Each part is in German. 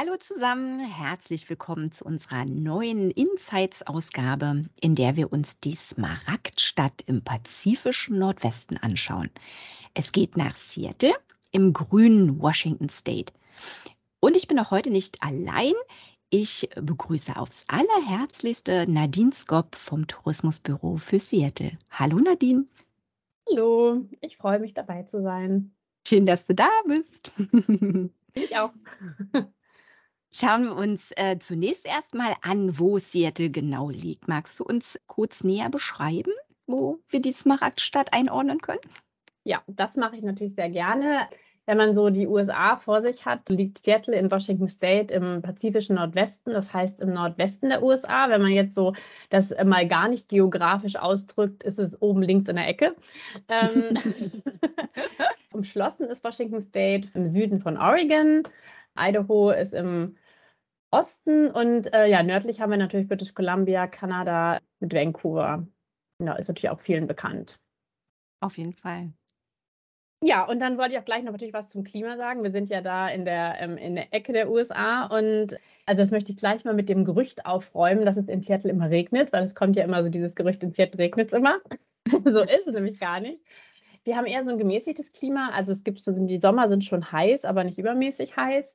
Hallo zusammen, herzlich willkommen zu unserer neuen Insights-Ausgabe, in der wir uns die Smaragdstadt im pazifischen Nordwesten anschauen. Es geht nach Seattle im grünen Washington State. Und ich bin auch heute nicht allein. Ich begrüße aufs allerherzlichste Nadine Skop vom Tourismusbüro für Seattle. Hallo Nadine. Hallo, ich freue mich dabei zu sein. Schön, dass du da bist. Ich auch. Schauen wir uns äh, zunächst erstmal an, wo Seattle genau liegt. Magst du uns kurz näher beschreiben, wo wir die Smaragdstadt einordnen können? Ja, das mache ich natürlich sehr gerne. Wenn man so die USA vor sich hat, liegt Seattle in Washington State im pazifischen Nordwesten, das heißt im Nordwesten der USA. Wenn man jetzt so das mal gar nicht geografisch ausdrückt, ist es oben links in der Ecke. Ähm, umschlossen ist Washington State im Süden von Oregon. Idaho ist im Osten und äh, ja, nördlich haben wir natürlich British Columbia, Kanada mit Vancouver. Ja, ist natürlich auch vielen bekannt. Auf jeden Fall. Ja, und dann wollte ich auch gleich noch natürlich was zum Klima sagen. Wir sind ja da in der, ähm, in der Ecke der USA und also das möchte ich gleich mal mit dem Gerücht aufräumen, dass es in Seattle immer regnet, weil es kommt ja immer so dieses Gerücht, in Seattle regnet es immer. so ist es nämlich gar nicht. Wir haben eher so ein gemäßigtes Klima. Also es gibt die Sommer sind schon heiß, aber nicht übermäßig heiß.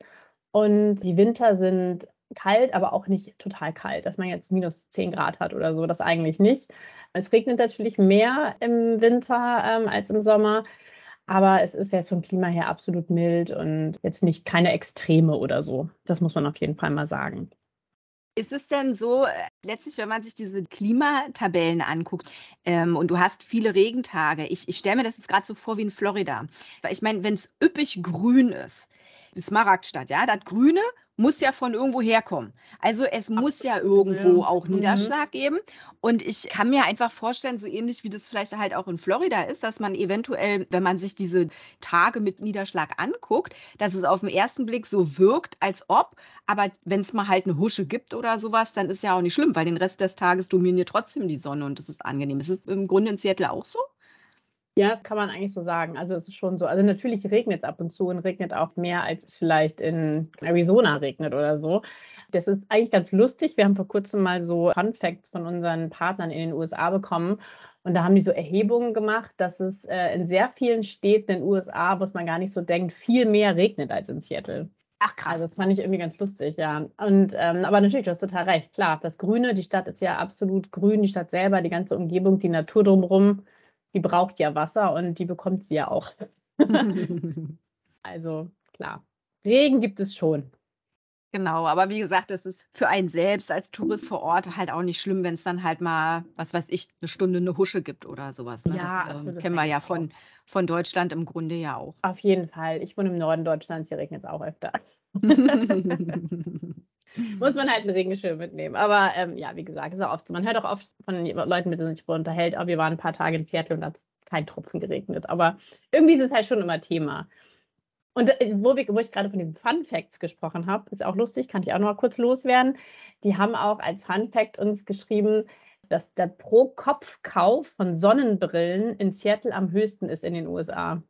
Und die Winter sind kalt, aber auch nicht total kalt, dass man jetzt minus 10 Grad hat oder so. Das eigentlich nicht. Es regnet natürlich mehr im Winter ähm, als im Sommer. Aber es ist jetzt vom Klima her absolut mild und jetzt nicht keine Extreme oder so. Das muss man auf jeden Fall mal sagen. Ist es denn so, äh, letztlich, wenn man sich diese Klimatabellen anguckt ähm, und du hast viele Regentage, ich, ich stelle mir das jetzt gerade so vor wie in Florida. Weil ich meine, wenn es üppig grün ist, die Smaragdstadt, ja, das Grüne muss ja von irgendwo herkommen. Also es Absolut. muss ja irgendwo ja. auch mhm. Niederschlag mhm. geben. Und ich kann mir einfach vorstellen, so ähnlich wie das vielleicht halt auch in Florida ist, dass man eventuell, wenn man sich diese Tage mit Niederschlag anguckt, dass es auf den ersten Blick so wirkt, als ob, aber wenn es mal halt eine Husche gibt oder sowas, dann ist ja auch nicht schlimm, weil den Rest des Tages dominiert trotzdem die Sonne und das ist angenehm. Ist es im Grunde in Seattle auch so? Ja, das kann man eigentlich so sagen. Also es ist schon so. Also natürlich regnet es ab und zu und regnet auch mehr, als es vielleicht in Arizona regnet oder so. Das ist eigentlich ganz lustig. Wir haben vor kurzem mal so Fun Facts von unseren Partnern in den USA bekommen. Und da haben die so Erhebungen gemacht, dass es äh, in sehr vielen Städten in den USA, wo es man gar nicht so denkt, viel mehr regnet als in Seattle. Ach krass. Also das fand ich irgendwie ganz lustig, ja. Und ähm, aber natürlich, du hast total recht. Klar, das Grüne, die Stadt ist ja absolut grün, die Stadt selber, die ganze Umgebung, die Natur drumherum die braucht ja Wasser und die bekommt sie ja auch. also klar, Regen gibt es schon. Genau, aber wie gesagt, es ist für einen selbst als Tourist vor Ort halt auch nicht schlimm, wenn es dann halt mal, was weiß ich, eine Stunde eine Husche gibt oder sowas. Ne? Ja, das, äh, kennen wir ja von, von Deutschland im Grunde ja auch. Auf jeden Fall. Ich wohne im Norden Deutschlands, hier regnet es auch öfter. muss man halt einen Regenschirm mitnehmen. Aber ähm, ja, wie gesagt, ist auch oft so. Man hört auch oft von Leuten, mit denen man sich unterhält, oh, wir waren ein paar Tage in Seattle und da hat kein Tropfen geregnet. Aber irgendwie ist es halt schon immer Thema. Und äh, wo, wir, wo ich gerade von diesen Fun Facts gesprochen habe, ist auch lustig, kann ich auch noch mal kurz loswerden. Die haben auch als Fun Fact uns geschrieben, dass der Pro-Kopf-Kauf von Sonnenbrillen in Seattle am höchsten ist in den USA.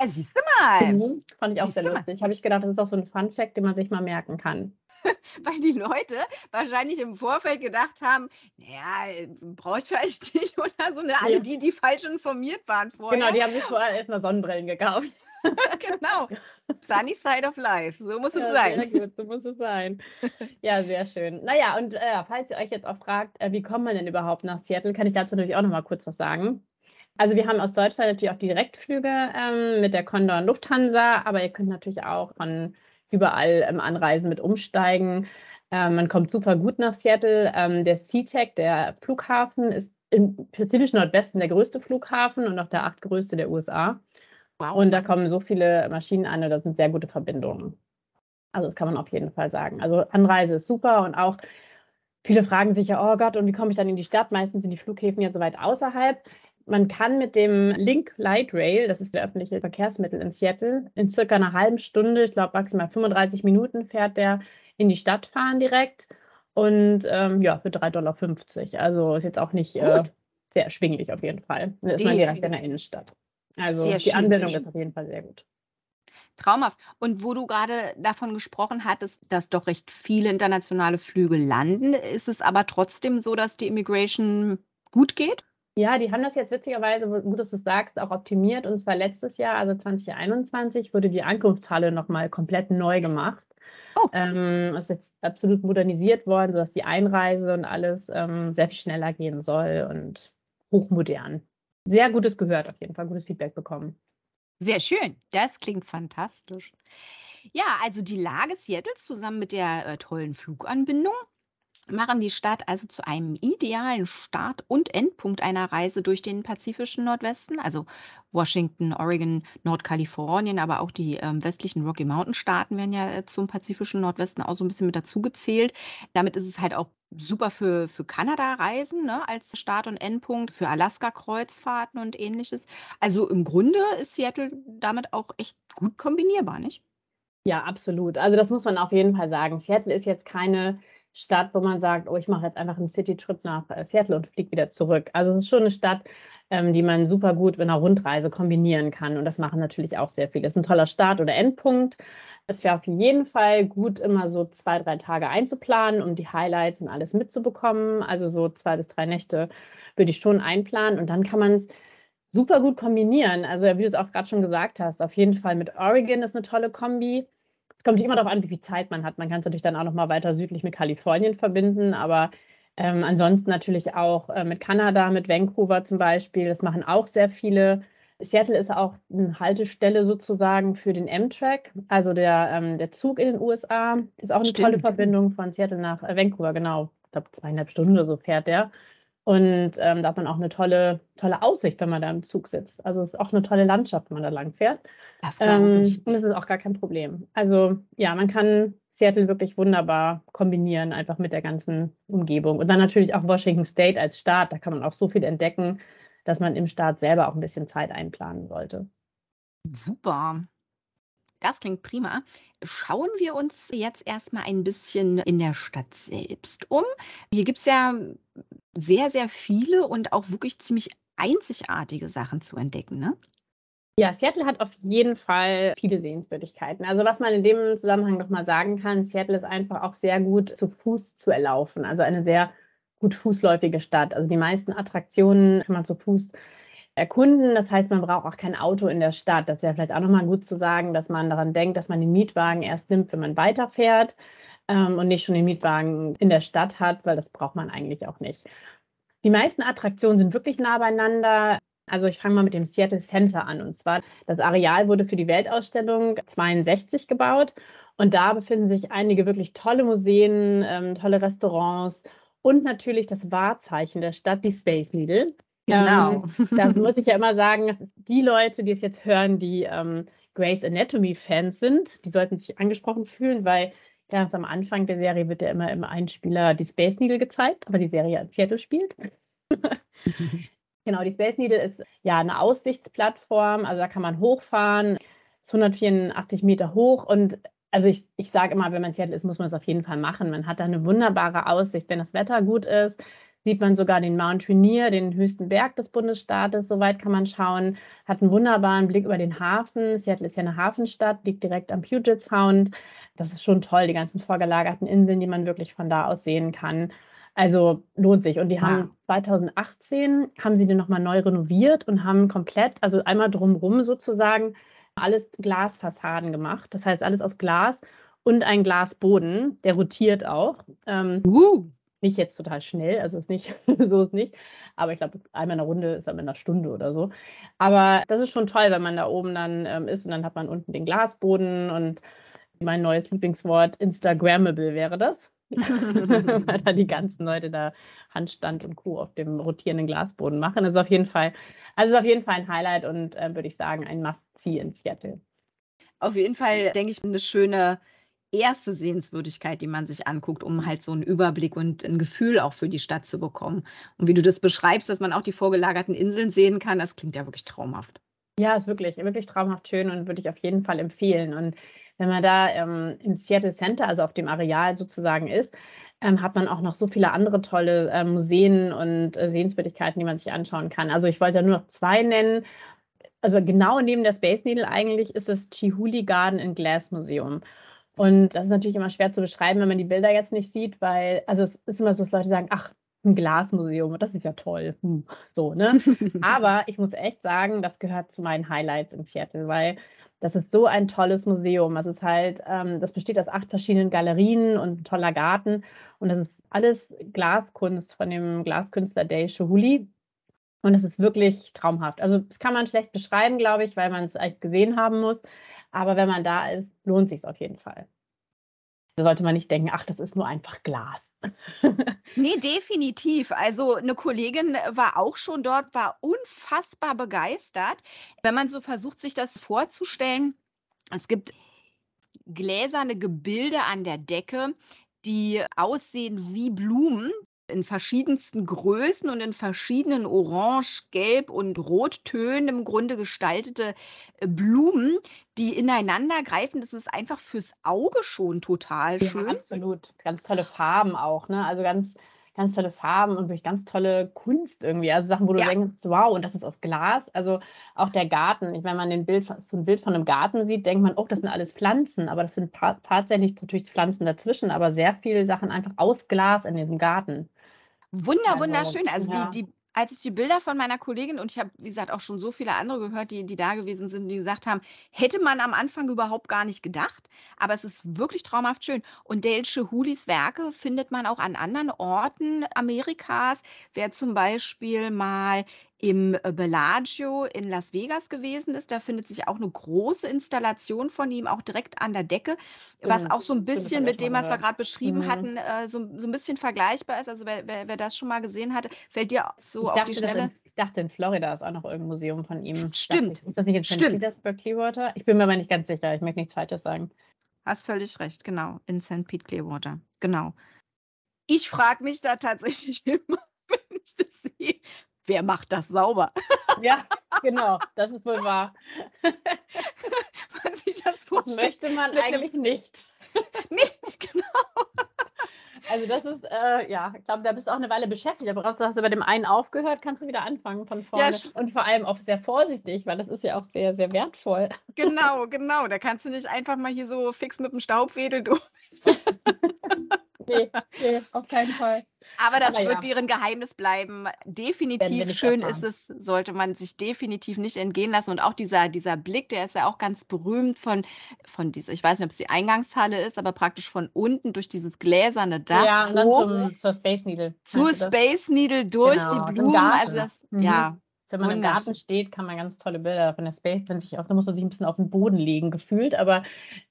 Ja, siehst du mal. Mhm, fand ich auch siehst sehr lustig. Habe ich gedacht, das ist auch so ein Fun Fact, den man sich mal merken kann. weil die Leute wahrscheinlich im Vorfeld gedacht haben, naja, brauche ich vielleicht nicht oder so. Ne? Alle die, die falsch informiert waren vorher. Genau, die haben sich vorher erstmal Sonnenbrillen gekauft. genau. Sunny Side of Life. So muss ja, es sein. Sehr gut, so muss es sein. Ja, sehr schön. Naja, und äh, falls ihr euch jetzt auch fragt, äh, wie kommt man denn überhaupt nach Seattle, kann ich dazu natürlich auch noch mal kurz was sagen. Also wir haben aus Deutschland natürlich auch Direktflüge ähm, mit der Condor und Lufthansa, aber ihr könnt natürlich auch von überall ähm, anreisen mit Umsteigen. Ähm, man kommt super gut nach Seattle. Ähm, der SeaTac, der Flughafen, ist im pazifischen Nordwesten der größte Flughafen und auch der achtgrößte der USA. Wow. Und da kommen so viele Maschinen an und das sind sehr gute Verbindungen. Also das kann man auf jeden Fall sagen. Also Anreise ist super und auch viele fragen sich ja, oh Gott, und wie komme ich dann in die Stadt? Meistens sind die Flughäfen ja so weit außerhalb. Man kann mit dem Link Light Rail, das ist der öffentliche Verkehrsmittel in Seattle, in circa einer halben Stunde, ich glaube maximal 35 Minuten, fährt der in die Stadt fahren direkt. Und ähm, ja, für 3,50 Dollar. Also ist jetzt auch nicht äh, sehr erschwinglich auf jeden Fall. Dann ist man direkt in der Innenstadt. Also sehr die Anbindung ist auf jeden Fall sehr gut. Traumhaft. Und wo du gerade davon gesprochen hattest, dass doch recht viele internationale Flüge landen, ist es aber trotzdem so, dass die Immigration gut geht? Ja, die haben das jetzt witzigerweise, gut, dass du es sagst, auch optimiert. Und zwar letztes Jahr, also 2021, wurde die Ankunftshalle nochmal komplett neu gemacht. Oh. Ähm, ist jetzt absolut modernisiert worden, sodass die Einreise und alles ähm, sehr viel schneller gehen soll und hochmodern. Sehr gutes gehört, auf jeden Fall gutes Feedback bekommen. Sehr schön. Das klingt fantastisch. Ja, also die Lage Seattles zusammen mit der äh, tollen Fluganbindung machen die Stadt also zu einem idealen Start und Endpunkt einer Reise durch den pazifischen Nordwesten, also Washington, Oregon, Nordkalifornien, aber auch die ähm, westlichen Rocky Mountain Staaten werden ja äh, zum pazifischen Nordwesten auch so ein bisschen mit dazugezählt. Damit ist es halt auch super für, für Kanada-Reisen ne, als Start- und Endpunkt, für Alaska-Kreuzfahrten und ähnliches. Also im Grunde ist Seattle damit auch echt gut kombinierbar, nicht? Ja, absolut. Also das muss man auf jeden Fall sagen. Seattle ist jetzt keine Stadt, wo man sagt, oh, ich mache jetzt einfach einen City-Trip nach äh, Seattle und fliege wieder zurück. Also es ist schon eine Stadt, ähm, die man super gut mit einer Rundreise kombinieren kann. Und das machen natürlich auch sehr viele. Es ist ein toller Start- oder Endpunkt. Es wäre auf jeden Fall gut, immer so zwei, drei Tage einzuplanen, um die Highlights und alles mitzubekommen. Also so zwei bis drei Nächte würde ich schon einplanen und dann kann man es super gut kombinieren. Also wie du es auch gerade schon gesagt hast, auf jeden Fall mit Oregon ist eine tolle Kombi es kommt immer darauf an, wie viel Zeit man hat. Man kann es natürlich dann auch noch mal weiter südlich mit Kalifornien verbinden, aber ähm, ansonsten natürlich auch äh, mit Kanada, mit Vancouver zum Beispiel. Das machen auch sehr viele. Seattle ist auch eine Haltestelle sozusagen für den Amtrak, also der, ähm, der Zug in den USA. Ist auch eine Stimmt. tolle Verbindung von Seattle nach äh, Vancouver, genau. Ich glaube, zweieinhalb Stunden oder so fährt der. Und ähm, da hat man auch eine tolle, tolle Aussicht, wenn man da im Zug sitzt. Also es ist auch eine tolle Landschaft, wenn man da lang fährt. Das ähm, ich. Und es ist auch gar kein Problem. Also ja, man kann Seattle wirklich wunderbar kombinieren, einfach mit der ganzen Umgebung. Und dann natürlich auch Washington State als Staat. Da kann man auch so viel entdecken, dass man im Staat selber auch ein bisschen Zeit einplanen sollte. Super. Das klingt prima. Schauen wir uns jetzt erstmal ein bisschen in der Stadt selbst um. Hier gibt es ja sehr, sehr viele und auch wirklich ziemlich einzigartige Sachen zu entdecken, ne? Ja, Seattle hat auf jeden Fall viele Sehenswürdigkeiten. Also was man in dem Zusammenhang nochmal sagen kann, Seattle ist einfach auch sehr gut zu Fuß zu erlaufen. Also eine sehr gut fußläufige Stadt. Also die meisten Attraktionen kann man zu Fuß erkunden. Das heißt, man braucht auch kein Auto in der Stadt. Das wäre vielleicht auch nochmal gut zu sagen, dass man daran denkt, dass man den Mietwagen erst nimmt, wenn man weiterfährt ähm, und nicht schon den Mietwagen in der Stadt hat, weil das braucht man eigentlich auch nicht. Die meisten Attraktionen sind wirklich nah beieinander. Also ich fange mal mit dem Seattle Center an. Und zwar, das Areal wurde für die Weltausstellung 62 gebaut. Und da befinden sich einige wirklich tolle Museen, ähm, tolle Restaurants und natürlich das Wahrzeichen der Stadt, die Space Needle. Genau. Ähm, da muss ich ja immer sagen, die Leute, die es jetzt hören, die ähm, Grey's Anatomy-Fans sind, die sollten sich angesprochen fühlen, weil ganz am Anfang der Serie wird ja immer im Einspieler die Space Needle gezeigt, aber die Serie in Seattle spielt. genau, die Space Needle ist ja eine Aussichtsplattform, also da kann man hochfahren, ist 184 Meter hoch und also ich, ich sage immer, wenn man Seattle ist, muss man es auf jeden Fall machen. Man hat da eine wunderbare Aussicht, wenn das Wetter gut ist, sieht man sogar den Mount Rainier, den höchsten Berg des Bundesstaates. Soweit kann man schauen. Hat einen wunderbaren Blick über den Hafen. Seattle ist ja eine Hafenstadt, liegt direkt am Puget Sound. Das ist schon toll, die ganzen vorgelagerten Inseln, die man wirklich von da aus sehen kann. Also lohnt sich. Und die haben ja. 2018 haben sie den nochmal neu renoviert und haben komplett, also einmal drumherum sozusagen, alles Glasfassaden gemacht. Das heißt, alles aus Glas und ein Glasboden, der rotiert auch. Ähm, uh nicht jetzt total schnell, also ist nicht, so ist nicht. Aber ich glaube, einmal in der Runde ist dann in einer Stunde oder so. Aber das ist schon toll, wenn man da oben dann ähm, ist und dann hat man unten den Glasboden und mein neues Lieblingswort, Instagrammable wäre das. weil da die ganzen Leute da Handstand und Co. auf dem rotierenden Glasboden machen. Das ist auf jeden Fall, also ist auf jeden Fall ein Highlight und äh, würde ich sagen, ein Must-See in Seattle. Auf jeden Fall, denke ich, eine schöne erste Sehenswürdigkeit, die man sich anguckt, um halt so einen Überblick und ein Gefühl auch für die Stadt zu bekommen. Und wie du das beschreibst, dass man auch die vorgelagerten Inseln sehen kann, das klingt ja wirklich traumhaft. Ja, ist wirklich, wirklich traumhaft schön und würde ich auf jeden Fall empfehlen. Und wenn man da ähm, im Seattle Center, also auf dem Areal sozusagen ist, ähm, hat man auch noch so viele andere tolle äh, Museen und äh, Sehenswürdigkeiten, die man sich anschauen kann. Also ich wollte ja nur noch zwei nennen also genau neben der Space Needle eigentlich ist das Chihuli Garden and Glass Museum. Und das ist natürlich immer schwer zu beschreiben, wenn man die Bilder jetzt nicht sieht, weil, also es ist immer so, dass Leute sagen, ach, ein Glasmuseum, das ist ja toll. Hm, so, ne? Aber ich muss echt sagen, das gehört zu meinen Highlights in Seattle, weil das ist so ein tolles Museum. Es ist halt, ähm, das besteht aus acht verschiedenen Galerien und ein toller Garten. Und das ist alles Glaskunst von dem Glaskünstler Dave Shuhuli. Und es ist wirklich traumhaft. Also, das kann man schlecht beschreiben, glaube ich, weil man es echt gesehen haben muss. Aber wenn man da ist, lohnt sich auf jeden Fall. Da sollte man nicht denken, ach, das ist nur einfach Glas. nee, definitiv. Also eine Kollegin war auch schon dort, war unfassbar begeistert. Wenn man so versucht, sich das vorzustellen, es gibt gläserne Gebilde an der Decke, die aussehen wie Blumen in verschiedensten Größen und in verschiedenen Orange, Gelb und Rottönen im Grunde gestaltete äh, Blumen, die ineinander greifen. Das ist einfach fürs Auge schon total Ja, schön. absolut. Ganz tolle Farben auch, ne? Also ganz, ganz tolle Farben und wirklich ganz tolle Kunst irgendwie. Also Sachen, wo du Ja. denkst, wow, und das ist aus Glas. Also auch der Garten. Wenn man den Bild, so ein Bild von einem Garten sieht, denkt man, oh, das sind alles Pflanzen. Aber das sind ta- tatsächlich natürlich Pflanzen dazwischen, aber sehr viele Sachen einfach aus Glas in diesem Garten. Wunder, Also, wunderschön. Also ja. die, die, als ich die Bilder von meiner Kollegin und ich habe, wie gesagt, auch schon so viele andere gehört, die, die da gewesen sind, die gesagt haben, hätte man am Anfang überhaupt gar nicht gedacht, aber es ist wirklich traumhaft schön. Und Dale Hulis Werke findet man auch an anderen Orten Amerikas. Wer zum Beispiel mal im äh, Bellagio in Las Vegas gewesen ist, da findet sich auch eine große Installation von ihm, auch direkt an der Decke, was Stimmt, auch so ein bisschen mit dem, was wir gerade beschrieben Mhm. hatten, äh, so, so ein bisschen vergleichbar ist. Also wer, wer, wer das schon mal gesehen hatte, fällt dir so Ich auf die dachte, Schnelle. in, ich dachte, in Florida ist auch noch irgendein Museum von ihm. Stimmt. ich. Ist das nicht in St. Petersburg, Clearwater? Ich bin mir aber nicht ganz sicher. Ich möchte nichts Falsches sagen. Hast völlig recht, genau. In St. Pete Clearwater. Genau. Ich frage mich da tatsächlich immer, wenn ich das sehe, wer macht das sauber? Ja, genau. Das ist wohl wahr. Man sich das Das vorstellt. möchte man eigentlich nicht. Nee, genau. Also das ist, äh, ja, ich glaube, da bist du auch eine Weile beschäftigt. Aber brauchst du hast du bei dem einen aufgehört, kannst du wieder anfangen von vorne. st- Und vor allem auch sehr vorsichtig, weil das ist ja auch sehr, sehr wertvoll. Genau, genau. Da kannst du nicht einfach mal hier so fix mit dem Staubwedel durch. Nee, nee, auf keinen Fall. Aber das Aber wird ja. deren Geheimnis bleiben. Definitiv schön erfahren. ist es, sollte man sich definitiv nicht entgehen lassen. Und auch dieser, dieser Blick, der ist ja auch ganz berühmt von, von dieser, ich weiß nicht, ob es die Eingangshalle ist, aber praktisch von unten durch dieses gläserne Dach ja, und dann zum, zur Space Needle. zur? Space Needle durch Genau, die Blumen. Also das, Mhm. ja, Wenn man im. Garten steht, kann man ganz tolle Bilder von der Space, wenn sich auch, da muss man sich ein bisschen auf den Boden legen, gefühlt, aber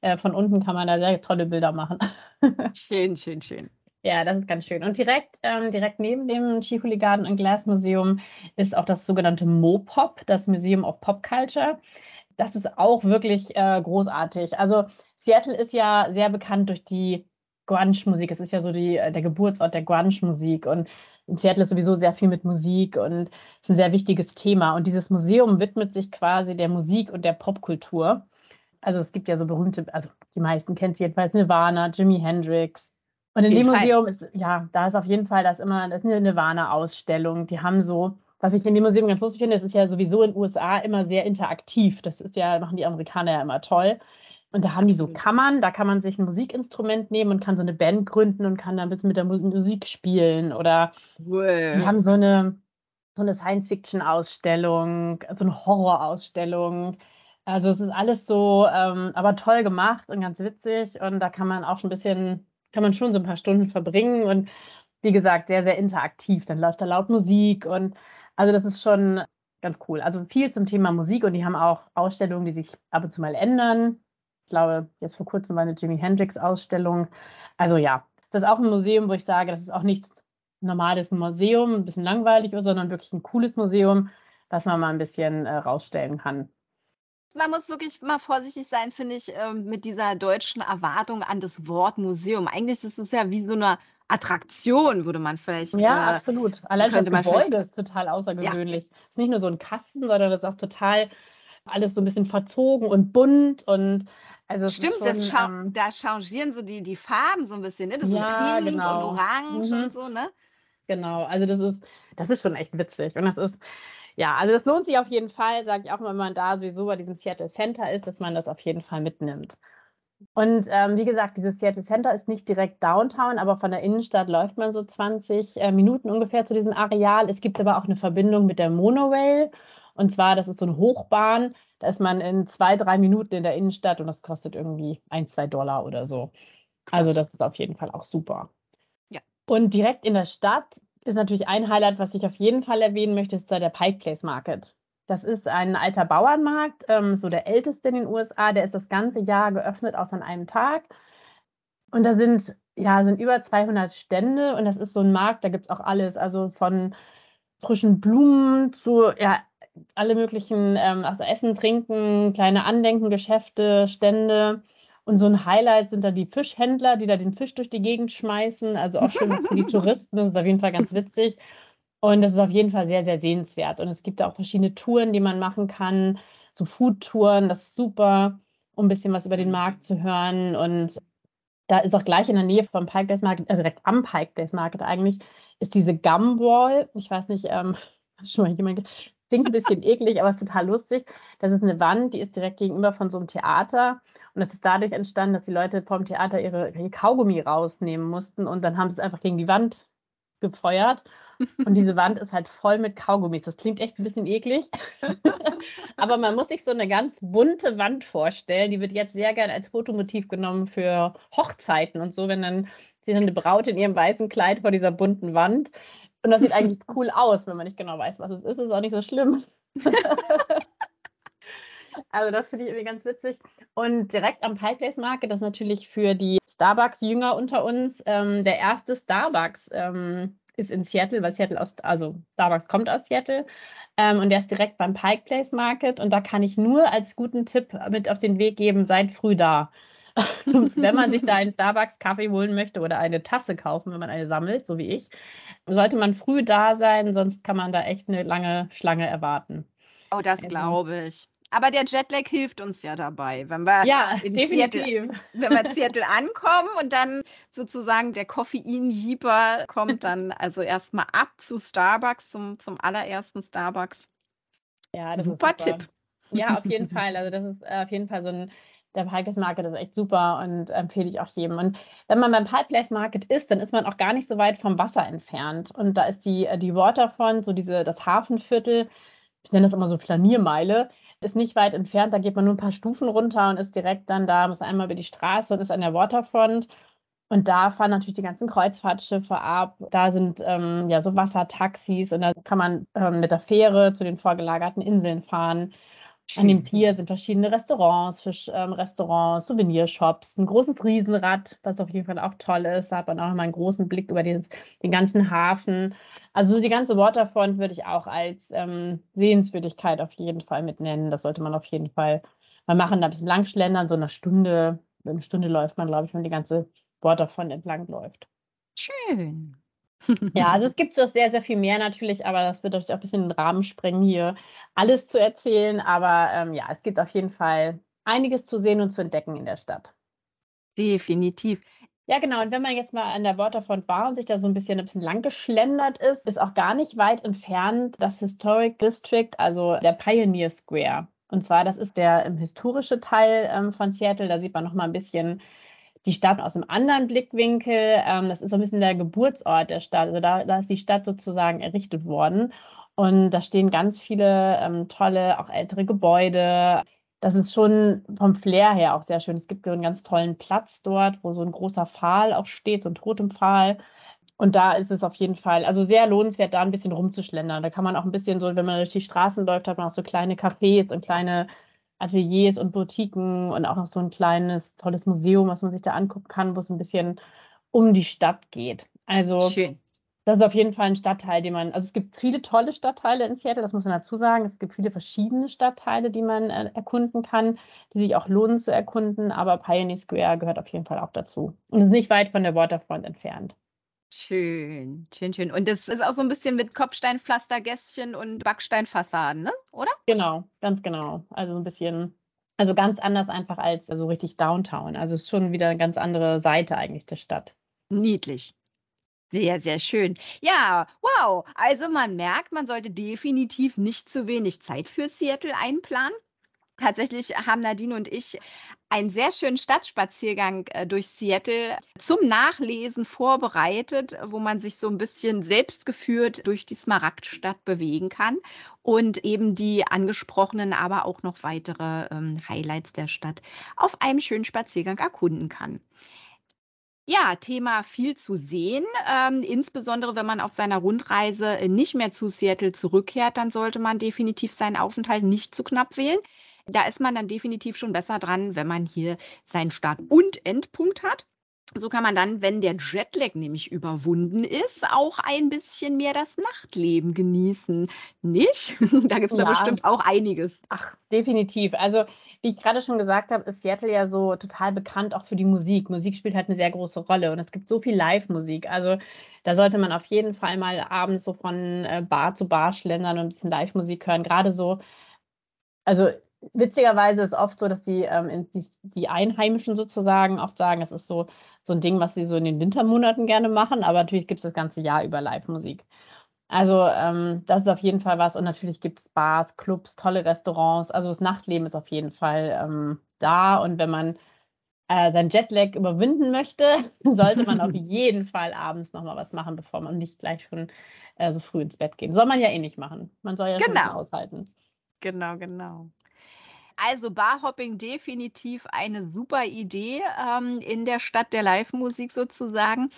äh, von unten kann man da sehr tolle Bilder machen. schön, schön, schön. Ja, das ist ganz schön. Und direkt, ähm, direkt neben dem Chihuli Garden and Glass Museum ist auch das sogenannte MoPop, das Museum of Pop Culture. Das ist auch wirklich äh, großartig. Also Seattle ist ja sehr bekannt durch die Grunge-Musik. Es ist ja so die, äh, der Geburtsort der Grunge-Musik. Und Seattle ist sowieso sehr viel mit Musik und ist ein sehr wichtiges Thema. Und dieses Museum widmet sich quasi der Musik und der Popkultur. Also es gibt ja so berühmte, also die meisten kennen sie jedenfalls Nirvana, Jimi Hendrix. Und in dem Fall. Museum ist, ja, da ist auf jeden Fall das immer, das ist eine Nirvana-Ausstellung. Die haben so, was ich in dem Museum ganz lustig finde, es ist ja sowieso in den USA immer sehr interaktiv. Das ist ja, machen die Amerikaner ja immer toll. Und da haben die so. Kammern, da kann man sich ein Musikinstrument nehmen und kann so eine Band gründen und kann bisschen mit der Mus- Musik spielen. Oder die Cool. haben so eine, so eine Science-Fiction-Ausstellung, so eine Horror-Ausstellung. Also es ist alles so, ähm, aber toll gemacht und ganz witzig. Und da kann man auch schon ein bisschen, kann man schon so ein paar Stunden verbringen. Und wie gesagt, sehr, sehr interaktiv. Dann läuft da laut Musik und also das ist schon ganz cool. Also viel zum Thema Musik und die haben auch Ausstellungen, die sich ab und zu mal ändern. Ich glaube, jetzt vor kurzem war eine Jimi Hendrix-Ausstellung. Also ja, das ist auch ein Museum, wo ich sage, das ist auch nichts normales Museum, ein bisschen langweilig, sondern wirklich ein cooles Museum, das man mal ein bisschen äh, rausstellen kann. Man muss wirklich mal vorsichtig sein, finde ich, ähm, mit dieser deutschen Erwartung an das Wort Museum. Eigentlich ist es ja wie so eine Attraktion, würde man vielleicht. Ja, äh, absolut. Allein das Gebäude ist total außergewöhnlich. Es ist nicht nur so ein Kasten, sondern das ist auch total alles so ein bisschen verzogen und bunt und also Stimmt, ist das schon, scha ähm, da changieren so die, die Farben so ein bisschen, ne? Das ist Ja, so Pink genau. und Orange Mhm. und so, ne? Genau, also das ist, das ist schon echt witzig. Und das ist, Ja, also das lohnt sich auf jeden Fall, sage ich auch mal, wenn man da sowieso bei diesem Seattle Center ist, dass man das auf jeden Fall mitnimmt. Und ähm, wie gesagt, dieses Seattle Center ist nicht direkt Downtown, aber von der Innenstadt läuft man so 20 äh, Minuten ungefähr zu diesem Areal. Es gibt aber auch eine Verbindung mit der Monorail. Und zwar, das ist so eine Hochbahn. Da ist man in zwei, drei Minuten in der Innenstadt und das kostet irgendwie ein, zwei Dollar oder so. Also das ist auf jeden Fall auch super. Ja. Und direkt in der Stadt ist natürlich ein Highlight, was ich auf jeden Fall erwähnen möchte, ist da der Pike Place Market. Das ist ein alter Bauernmarkt, ähm, so der älteste in den USA. Der ist das ganze Jahr geöffnet, außer an einem Tag. Und da sind, ja, sind über 200 Stände und das ist so ein Markt, da gibt es auch alles, also von frischen Blumen zu, ja, alle möglichen, ähm, also Essen, Trinken, kleine Andenkengeschäfte, Stände. Und so ein Highlight sind da die Fischhändler, die da den Fisch durch die Gegend schmeißen. Also auch schön was für die Touristen. Das ist auf jeden Fall ganz witzig. Und das ist auf jeden Fall sehr, sehr sehenswert. Und es gibt da auch verschiedene Touren, die man machen kann, so Food-Touren, das ist super, um ein bisschen was über den Markt zu hören. Und da ist auch gleich in der Nähe vom Pike Days Market, äh, direkt am Pike Days Market eigentlich, ist diese Gumwall. Ich weiß nicht, ähm, schon mal jemand, klingt ein bisschen eklig, aber es ist total lustig. Das ist eine Wand, die ist direkt gegenüber von so einem Theater. Und das ist dadurch entstanden, dass die Leute vom Theater ihre, ihre Kaugummi rausnehmen mussten und dann haben sie es einfach gegen die Wand gefeuert. Und diese Wand ist halt voll mit Kaugummis. Das klingt echt ein bisschen eklig. Aber man muss sich so eine ganz bunte Wand vorstellen. Die wird jetzt sehr gerne als Fotomotiv genommen für Hochzeiten und so, wenn dann steht eine Braut in ihrem weißen Kleid vor dieser bunten Wand. Und das sieht eigentlich cool aus, wenn man nicht genau weiß, was es ist. Ist auch nicht so schlimm. Also das finde ich irgendwie ganz witzig. Und direkt am Pike Place Market, das ist natürlich für die Starbucks-Jünger unter uns, ähm, der erste Starbucks ähm, ist in Seattle, weil Seattle aus, also Starbucks kommt aus Seattle. Ähm, und der ist direkt beim Pike Place Market. Und da kann ich nur als guten Tipp mit auf den Weg geben, seid früh da. wenn man sich da einen Starbucks-Kaffee holen möchte oder eine Tasse kaufen, wenn man eine sammelt, so wie ich, sollte man früh da sein, sonst kann man da echt eine lange Schlange erwarten. Oh, das also glaube ich. Aber der Jetlag hilft uns ja dabei, wenn wir ja, in definitiv. Seattle, wenn wir Seattle ankommen und dann sozusagen der Koffein-Jeeper kommt dann also erstmal ab zu Starbucks, zum, zum allerersten Starbucks. Ja, das super, ist super Tipp. Ja, auf jeden Fall. Also das ist äh, auf jeden Fall so ein, der Pie Market ist echt super und empfehle ich auch jedem. Und wenn man beim Pie Market ist, dann ist man auch gar nicht so weit vom Wasser entfernt. Und da ist die, äh, die Waterfront, so diese, das Hafenviertel, ich nenne das immer so Flaniermeile, ist nicht weit entfernt. Da geht man nur ein paar Stufen runter und ist direkt dann da, muss einmal über die Straße und ist an der Waterfront. Und da fahren natürlich die ganzen Kreuzfahrtschiffe ab. Da sind ähm, ja so Wassertaxis und da kann man ähm, mit der Fähre zu den vorgelagerten Inseln fahren. An dem Pier sind verschiedene Restaurants, Fischrestaurants, ähm, Souvenirshops, ein großes Riesenrad, was auf jeden Fall auch toll ist. Da hat man auch mal einen großen Blick über den, den ganzen Hafen. Also die ganze Waterfront würde ich auch als ähm, Sehenswürdigkeit auf jeden Fall mit nennen. Das sollte man auf jeden Fall mal machen. Da ein bisschen langschlendern, so eine Stunde, eine Stunde läuft man, glaube ich, wenn die ganze Waterfront entlang läuft. Schön. Ja, also es gibt doch sehr, sehr viel mehr natürlich, aber das wird euch auch ein bisschen in den Rahmen sprengen, hier alles zu erzählen. Aber ähm, ja, es gibt auf jeden Fall einiges zu sehen und zu entdecken in der Stadt. Definitiv. Ja, genau. Und wenn man jetzt mal an der Waterfront war und sich da so ein bisschen, ein bisschen lang geschlendert ist, ist auch gar nicht weit entfernt das Historic District, also der Pioneer Square. Und zwar, das ist der ähm, historische Teil ähm, von Seattle. Da sieht man noch mal ein bisschen die Stadt aus einem anderen Blickwinkel. Ähm, das ist so ein bisschen der Geburtsort der Stadt. Also da, da ist die Stadt sozusagen errichtet worden. Und da stehen ganz viele ähm, tolle, auch ältere Gebäude. Das ist schon vom Flair her auch sehr schön. Es gibt so einen ganz tollen Platz dort, wo so ein großer Pfahl auch steht, so ein Totempfahl. Und da ist es auf jeden Fall, also sehr lohnenswert, da ein bisschen rumzuschlendern. Da kann man auch ein bisschen so, wenn man durch die Straßen läuft, hat man auch so kleine Cafés und kleine Ateliers und Boutiquen und auch noch so ein kleines, tolles Museum, was man sich da angucken kann, wo es ein bisschen um die Stadt geht. Also Schön. das ist auf jeden Fall ein Stadtteil, den man, also es gibt viele tolle Stadtteile in Seattle, das muss man dazu sagen. Es gibt viele verschiedene Stadtteile, die man äh, erkunden kann, die sich auch lohnen zu erkunden, aber Pioneer Square gehört auf jeden Fall auch dazu und ist nicht weit von der Waterfront entfernt. Schön, schön, schön. Und das ist auch so ein bisschen mit Kopfsteinpflastergässchen und Backsteinfassaden, ne? oder? Genau, ganz genau. Also ein bisschen, also ganz anders einfach als so richtig Downtown. Also es ist schon wieder eine ganz andere Seite eigentlich der Stadt. Niedlich. Sehr, sehr schön. Ja, wow. Also man merkt, man sollte definitiv nicht zu wenig Zeit für Seattle einplanen. Tatsächlich haben Nadine und ich einen sehr schönen Stadtspaziergang äh, durch Seattle zum Nachlesen vorbereitet, wo man sich so ein bisschen selbstgeführt durch die Smaragdstadt bewegen kann und eben die angesprochenen, aber auch noch weitere ähm, Highlights der Stadt auf einem schönen Spaziergang erkunden kann. Ja, Thema viel zu sehen. Ähm, insbesondere wenn man auf seiner Rundreise nicht mehr zu Seattle zurückkehrt, dann sollte man definitiv seinen Aufenthalt nicht zu knapp wählen. Da ist man dann definitiv schon besser dran, wenn man hier seinen Start und Endpunkt hat. So kann man dann, wenn der Jetlag nämlich überwunden ist, auch ein bisschen mehr das Nachtleben genießen. Nicht? Da gibt es ja. da bestimmt auch einiges. Ach, definitiv. Also, wie ich gerade schon gesagt habe, ist Seattle ja so total bekannt auch für die Musik. Musik spielt halt eine sehr große Rolle und es gibt so viel Live-Musik. Also, da sollte man auf jeden Fall mal abends so von äh, Bar zu Bar schlendern und ein bisschen Live-Musik hören. Gerade so, also witzigerweise ist oft so, dass die, ähm, die, die, Einheimischen sozusagen oft sagen, es ist so, so ein Ding, was sie so in den Wintermonaten gerne machen, aber natürlich gibt es das ganze Jahr über Live-Musik. Also ähm, das ist auf jeden Fall was und natürlich gibt es Bars, Clubs, tolle Restaurants. Also das Nachtleben ist auf jeden Fall ähm, da und wenn man äh, sein Jetlag überwinden möchte, sollte man auf jeden Fall abends nochmal was machen, bevor man nicht gleich schon äh, so früh ins Bett geht. Soll man ja eh nicht machen. Man soll ja genau. schon aushalten. Genau, genau. Also Barhopping definitiv eine super Idee ähm, in der Stadt der Live-Musik sozusagen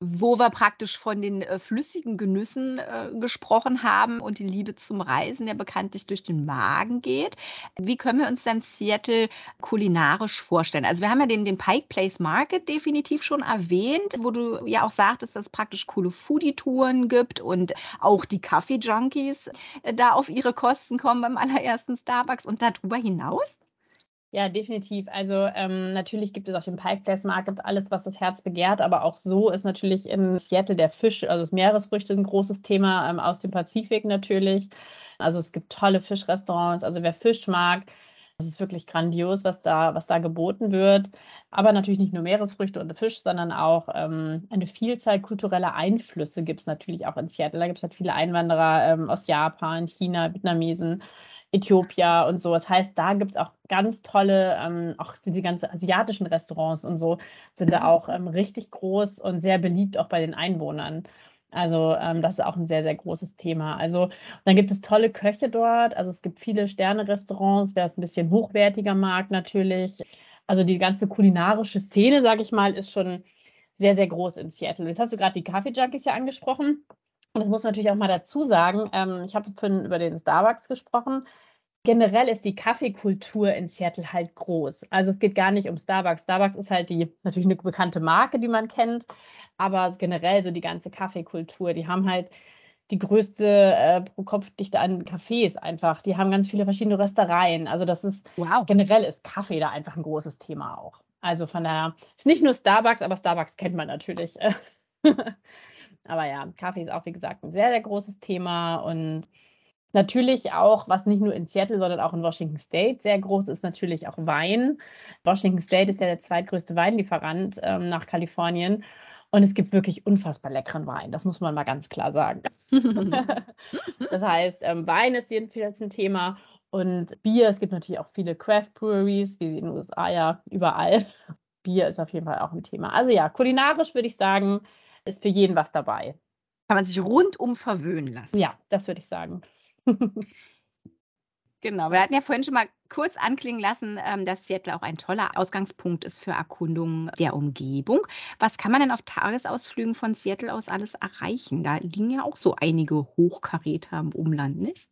wo wir praktisch von den äh, flüssigen Genüssen äh, gesprochen haben und die Liebe zum Reisen, der bekanntlich durch den Magen geht. Wie können wir uns dann Seattle kulinarisch vorstellen? Also wir haben ja den, den Pike Place Market definitiv schon erwähnt, wo du ja auch sagtest, dass es praktisch coole Foodie-Touren gibt und auch die Kaffee-Junkies äh, da auf ihre Kosten kommen beim allerersten Starbucks und darüber hinaus? Ja, definitiv. Also ähm, natürlich gibt es auf dem Pike Place Market alles, was das Herz begehrt, aber auch so ist natürlich in Seattle der Fisch, also das Meeresfrüchte ein großes Thema ähm, aus dem Pazifik natürlich. Also es gibt tolle Fischrestaurants, also wer Fisch mag, das ist wirklich grandios, was da, was da geboten wird. Aber natürlich nicht nur Meeresfrüchte und Fisch, sondern auch ähm, eine Vielzahl kultureller Einflüsse gibt es natürlich auch in Seattle. Da gibt es halt viele Einwanderer ähm, aus Japan, China, Vietnamesen. Äthiopia und so. Das heißt, da gibt es auch ganz tolle, ähm, auch die ganzen asiatischen Restaurants und so sind da mhm. auch ähm, richtig groß und sehr beliebt auch bei den Einwohnern. Also ähm, das ist auch ein sehr, sehr großes Thema. Also dann gibt es tolle Köche dort. Also es gibt viele Sterne-Restaurants, wer es ein bisschen hochwertiger mag natürlich. Also die ganze kulinarische Szene, sage ich mal, ist schon sehr, sehr groß in Seattle. Jetzt hast du gerade die Kaffee-Junkies ja angesprochen. Und das muss man natürlich auch mal dazu sagen. Ähm, ich habe vorhin über den Starbucks gesprochen generell ist die Kaffeekultur in Seattle halt groß. Also es geht gar nicht um Starbucks. Starbucks ist halt die natürlich eine bekannte Marke, die man kennt, aber generell so die ganze Kaffeekultur, die haben halt die größte äh, Pro-Kopf-Dichte an Cafés einfach. Die haben ganz viele verschiedene Röstereien. Also das ist wow. generell ist Kaffee da einfach ein großes Thema auch. Also von daher ist nicht nur Starbucks, aber Starbucks kennt man natürlich. aber ja, Kaffee ist auch wie gesagt ein sehr sehr großes Thema und Natürlich auch, was nicht nur in Seattle, sondern auch in Washington State sehr groß ist, natürlich auch Wein. Washington State ist ja der zweitgrößte Weinlieferant ähm, nach Kalifornien. Und es gibt wirklich unfassbar leckeren Wein, das muss man mal ganz klar sagen. das heißt, ähm, Wein ist jedenfalls ein Thema und Bier. Es gibt natürlich auch viele Craft Breweries, wie in den USA ja überall. Bier ist auf jeden Fall auch ein Thema. Also ja, kulinarisch würde ich sagen, ist für jeden was dabei. Kann man sich rundum verwöhnen lassen. Ja, das würde ich sagen. Genau, wir hatten ja vorhin schon mal kurz anklingen lassen, ähm, dass Seattle auch ein toller Ausgangspunkt ist für Erkundungen der Umgebung. Was kann man denn auf Tagesausflügen von Seattle aus alles erreichen? Da liegen ja auch so einige Hochkaräter im Umland, nicht?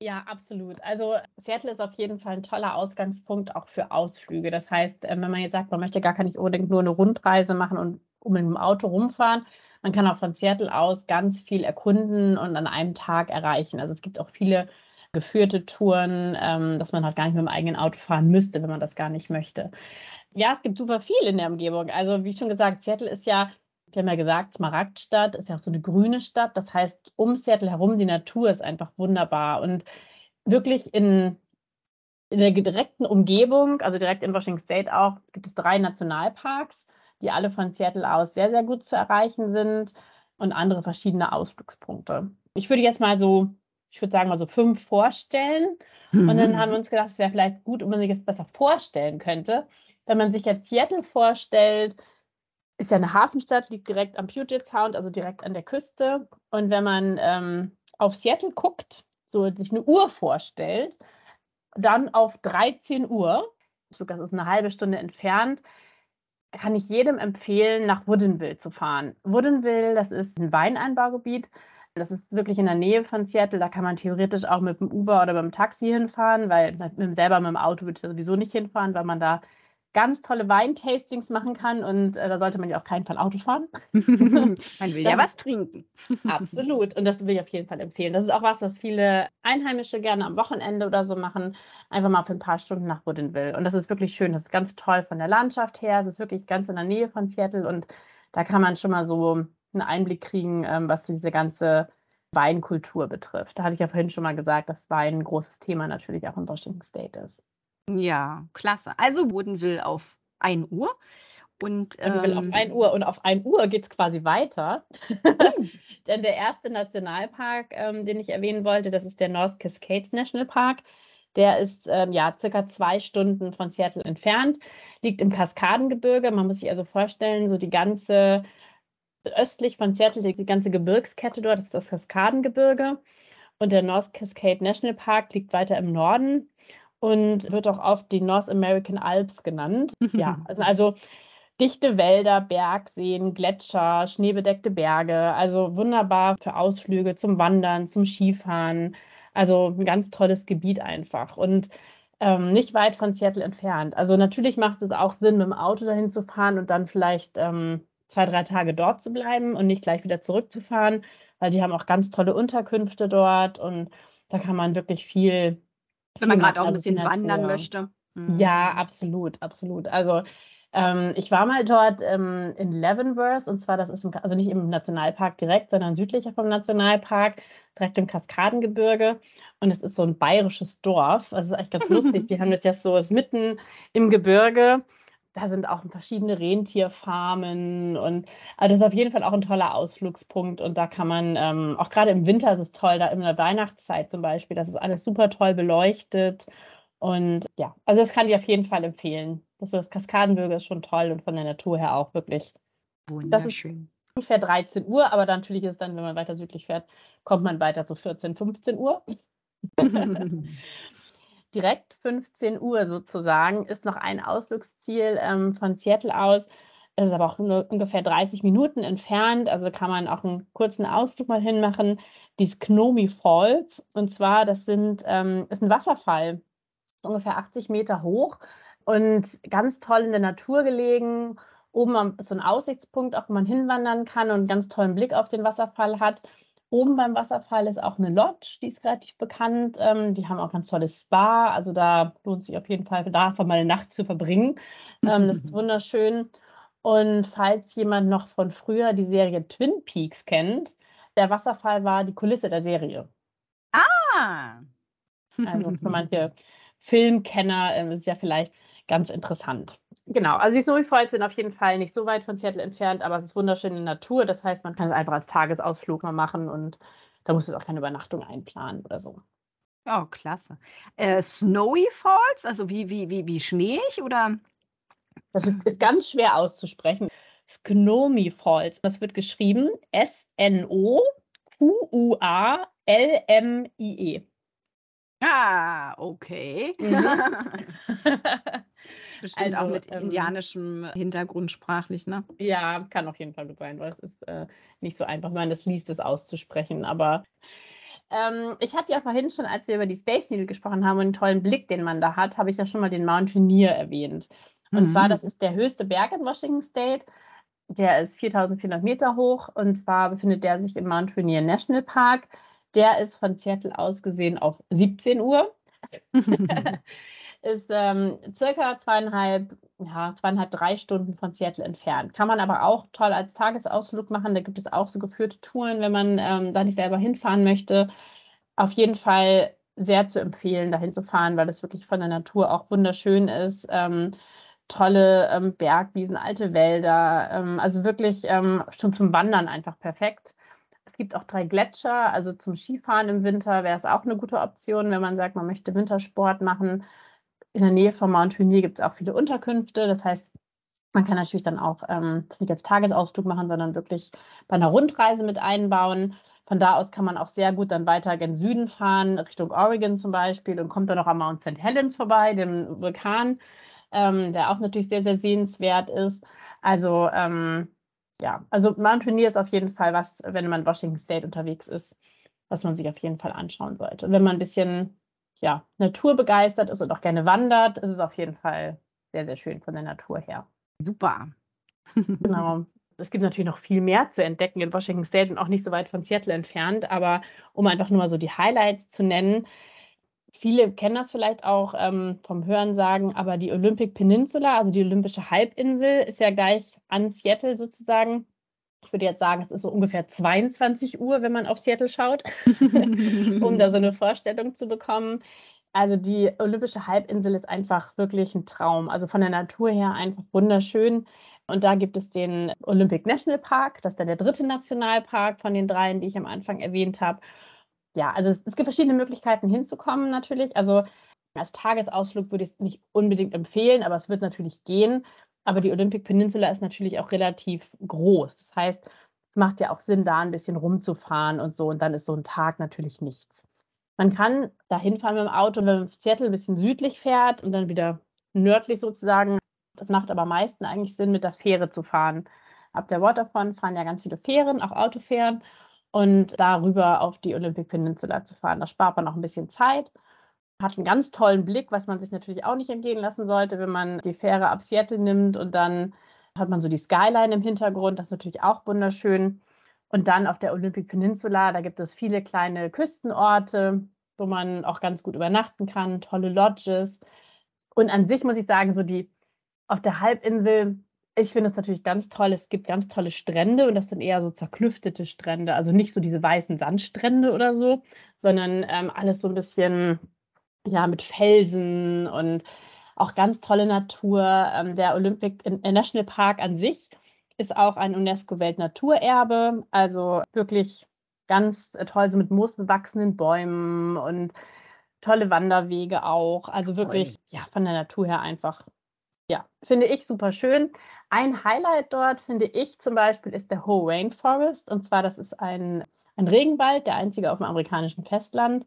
Ja, absolut. Also Seattle ist auf jeden Fall ein toller Ausgangspunkt auch für Ausflüge. Das heißt, ähm, wenn man jetzt sagt, man möchte gar nicht unbedingt nur eine Rundreise machen und mit dem Auto rumfahren, man kann auch von Seattle aus ganz viel erkunden und an einem Tag erreichen. Also es gibt auch viele geführte Touren, ähm, dass man halt gar nicht mit dem eigenen Auto fahren müsste, wenn man das gar nicht möchte. Ja, es gibt super viel in der Umgebung. Also wie schon gesagt, Seattle ist ja, wir haben ja gesagt, Smaragdstadt, ist ja auch so eine grüne Stadt. Das heißt, um Seattle herum, die Natur ist einfach wunderbar. Und wirklich in, in der direkten Umgebung, also direkt in Washington State auch, gibt es drei Nationalparks die alle von Seattle aus sehr, sehr gut zu erreichen sind und andere verschiedene Ausflugspunkte. Ich würde jetzt mal so, ich würde sagen mal so fünf vorstellen. Mhm. Und dann haben wir uns gedacht, es wäre vielleicht gut, wenn man sich das besser vorstellen könnte. Wenn man sich jetzt Seattle vorstellt, ist ja eine Hafenstadt, liegt direkt am Puget Sound, also direkt an der Küste. Und wenn man ähm, auf Seattle guckt, so sich eine Uhr vorstellt, dann auf 13 Uhr, das ist eine halbe Stunde entfernt, kann ich jedem empfehlen, nach Woodinville zu fahren. Woodinville, das ist ein Weinanbaugebiet. Das ist wirklich in der Nähe von Seattle. Da kann man theoretisch auch mit dem Uber oder mit dem Taxi hinfahren, weil selber mit dem Auto würde ich sowieso nicht hinfahren, weil man da ganz tolle Weintastings machen kann und äh, da sollte man ja auf keinen Fall Auto fahren. man will ja was trinken. Absolut. Und das will ich auf jeden Fall empfehlen. Das ist auch was, was viele Einheimische gerne am Wochenende oder so machen. Einfach mal für ein paar Stunden nach Woodinville. Und das ist wirklich schön. Das ist ganz toll von der Landschaft her. Es ist wirklich ganz in der Nähe von Seattle und da kann man schon mal so einen Einblick kriegen, ähm, was diese ganze Weinkultur betrifft. Da hatte ich ja vorhin schon mal gesagt, dass Wein ein großes Thema natürlich auch in Washington State ist. Ja, klasse. Also Bodenwil auf 1 Uhr. Und, ähm, auf 1 Uhr und auf 1 Uhr geht es quasi weiter. Hm. Denn der erste Nationalpark, ähm, den ich erwähnen wollte, das ist der North Cascades National Park. Der ist ähm, ja circa zwei Stunden von Seattle entfernt, liegt im Kaskadengebirge. Man muss sich also vorstellen, so die ganze östlich von Seattle, die ganze Gebirgskette dort ist das Kaskadengebirge. Und der North Cascade National Park liegt weiter im Norden und wird auch oft die North American Alps genannt. ja, also, also dichte Wälder, Bergseen, Gletscher, schneebedeckte Berge. Also wunderbar für Ausflüge zum Wandern, zum Skifahren. Also ein ganz tolles Gebiet einfach. Und ähm, nicht weit von Seattle entfernt. Also natürlich macht es auch Sinn, mit dem Auto dahin zu fahren und dann vielleicht ähm, zwei, drei Tage dort zu bleiben und nicht gleich wieder zurückzufahren, weil die haben auch ganz tolle Unterkünfte dort und da kann man wirklich viel wenn man gerade auch ein bisschen wandern möchte. Mhm. Ja, absolut, absolut. Also ähm, ich war mal dort ähm, in Leavenworth und zwar, das ist im, also nicht im Nationalpark direkt, sondern südlicher vom Nationalpark, direkt im Kaskadengebirge. Und es ist so ein bayerisches Dorf. Das ist echt ganz lustig. Die haben das ja so, ist mitten im Gebirge. Da sind auch verschiedene Rentierfarmen und also das ist auf jeden Fall auch ein toller Ausflugspunkt. Und da kann man, ähm, auch gerade im Winter ist es toll, da in der Weihnachtszeit zum Beispiel, das ist alles super toll beleuchtet. Und ja, also das kann ich auf jeden Fall empfehlen. Das, das Kaskadenbürger ist schon toll und von der Natur her auch wirklich. Wunderschön. Das ist ungefähr 13 Uhr, aber natürlich ist es dann, wenn man weiter südlich fährt, kommt man weiter zu 14, 15 Uhr. direkt 15 Uhr sozusagen, ist noch ein Ausflugsziel ähm, von Seattle aus. Es ist aber auch nur ungefähr 30 Minuten entfernt, also kann man auch einen kurzen Ausflug mal hinmachen. Die Snowy Falls. Und zwar, das sind, ähm, ist ein Wasserfall, ungefähr 80 Meter hoch und ganz toll in der Natur gelegen. Oben ist so ein Aussichtspunkt, auch wo man hinwandern kann und einen ganz tollen Blick auf den Wasserfall hat. Oben beim Wasserfall ist auch eine Lodge, die ist relativ bekannt. Ähm, die haben auch ganz tolles Spa. Also da lohnt sich auf jeden Fall, da einfach mal eine Nacht zu verbringen. Ähm, das ist wunderschön. Und falls jemand noch von früher die Serie Twin Peaks kennt, der Wasserfall war die Kulisse der Serie. Ah! Also für manche Filmkenner äh, ist ja vielleicht ganz interessant. Genau, also die Snowy Falls sind auf jeden Fall nicht so weit von Seattle entfernt, aber es ist wunderschöne Natur. Das heißt, man kann es einfach als Tagesausflug mal machen und da muss es auch keine Übernachtung einplanen oder so. Oh, klasse. Äh, Snowy Falls, also wie, wie, wie, wie schneeig oder? Das ist ganz schwer auszusprechen. Snowy Falls, das wird geschrieben S-N-O-Q-U-A-L-M-I-E. Ah, okay. Mhm. Bestimmt also, auch mit ähm, indianischem Hintergrund sprachlich, ne? Ja, kann auf jeden Fall gut sein, weil es ist äh, nicht so einfach, wenn man das liest, es auszusprechen. Aber ähm, ich hatte ja vorhin schon, als wir über die Space Needle gesprochen haben und den tollen Blick, den man da hat, habe ich ja schon mal den Mountaineer erwähnt. Und mhm. zwar, das ist der höchste Berg in Washington State. Der ist 4400 Meter hoch und zwar befindet der sich im Mount Rainier National Park. Der ist von Seattle aus gesehen auf 17 Uhr. ist ähm, circa zweieinhalb, ja, zweieinhalb, drei Stunden von Seattle entfernt. Kann man aber auch toll als Tagesausflug machen. Da gibt es auch so geführte Touren, wenn man ähm, da nicht selber hinfahren möchte. Auf jeden Fall sehr zu empfehlen, dahin zu fahren, weil es wirklich von der Natur auch wunderschön ist. Ähm, tolle ähm, Bergwiesen, alte Wälder. Ähm, also wirklich ähm, schon zum Wandern einfach perfekt. Es gibt auch drei Gletscher, also zum Skifahren im Winter wäre es auch eine gute Option, wenn man sagt, man möchte Wintersport machen. In der Nähe von Mount Rainier gibt es auch viele Unterkünfte. Das heißt, man kann natürlich dann auch ähm, nicht als Tagesausflug machen, sondern wirklich bei einer Rundreise mit einbauen. Von da aus kann man auch sehr gut dann weiter gen Süden fahren, Richtung Oregon zum Beispiel und kommt dann noch am Mount St. Helens vorbei, dem Vulkan, ähm, der auch natürlich sehr, sehr sehenswert ist. Also ähm, ja, also Mount Rainier ist auf jeden Fall was, wenn man in Washington State unterwegs ist, was man sich auf jeden Fall anschauen sollte. Und wenn man ein bisschen ja, naturbegeistert ist und auch gerne wandert, ist es auf jeden Fall sehr, sehr schön von der Natur her. Super. genau. Es gibt natürlich noch viel mehr zu entdecken in Washington State und auch nicht so weit von Seattle entfernt, aber um einfach nur mal so die Highlights zu nennen, viele kennen das vielleicht auch ähm, vom Hörensagen, aber die Olympic Peninsula, also die Olympische Halbinsel, ist ja gleich an Seattle sozusagen. Ich würde jetzt sagen, es ist so ungefähr 22 Uhr, wenn man auf Seattle schaut, um da so eine Vorstellung zu bekommen. Also die Olympische Halbinsel ist einfach wirklich ein Traum. Also von der Natur her einfach wunderschön. Und da gibt es den Olympic National Park, das ist dann der dritte Nationalpark von den dreien, die ich am Anfang erwähnt habe. Ja, also es, es gibt verschiedene Möglichkeiten hinzukommen natürlich. Also als Tagesausflug würde ich es nicht unbedingt empfehlen, aber es wird natürlich gehen. Aber die Olympic Peninsula ist natürlich auch relativ groß. Das heißt, es macht ja auch Sinn, da ein bisschen rumzufahren und so. Und dann ist so ein Tag natürlich nichts. Man kann da hinfahren mit dem Auto, wenn man Seattle ein bisschen südlich fährt und dann wieder nördlich sozusagen. Das macht aber am meisten eigentlich Sinn, mit der Fähre zu fahren. Ab der Waterfront fahren ja ganz viele Fähren, auch Autofähren. Und darüber auf die Olympic Peninsula zu fahren. Da spart man auch ein bisschen Zeit. Hat einen ganz tollen Blick, was man sich natürlich auch nicht entgehen lassen sollte, wenn man die Fähre ab Seattle nimmt und dann hat man so die Skyline im Hintergrund. Das ist natürlich auch wunderschön. Und dann auf der Olympic Peninsula, da gibt es viele kleine Küstenorte, wo man auch ganz gut übernachten kann, tolle Lodges. Und an sich muss ich sagen, so die auf der Halbinsel, ich finde es natürlich ganz toll. Es gibt ganz tolle Strände und das sind eher so zerklüftete Strände, also nicht so diese weißen Sandstrände oder so, sondern ähm, alles so ein bisschen ja mit Felsen und auch ganz tolle Natur. Ähm, der Olympic National Park an sich ist auch ein UNESCO-Weltnaturerbe, also wirklich ganz äh, toll, so mit moosbewachsenen Bäumen und tolle Wanderwege auch. Also wirklich, ja, von der Natur her einfach, ja, finde ich super schön. Ein Highlight dort, finde ich zum Beispiel, ist der Hohe Rainforest. Und zwar, das ist ein, ein Regenwald, der einzige auf dem amerikanischen Festland.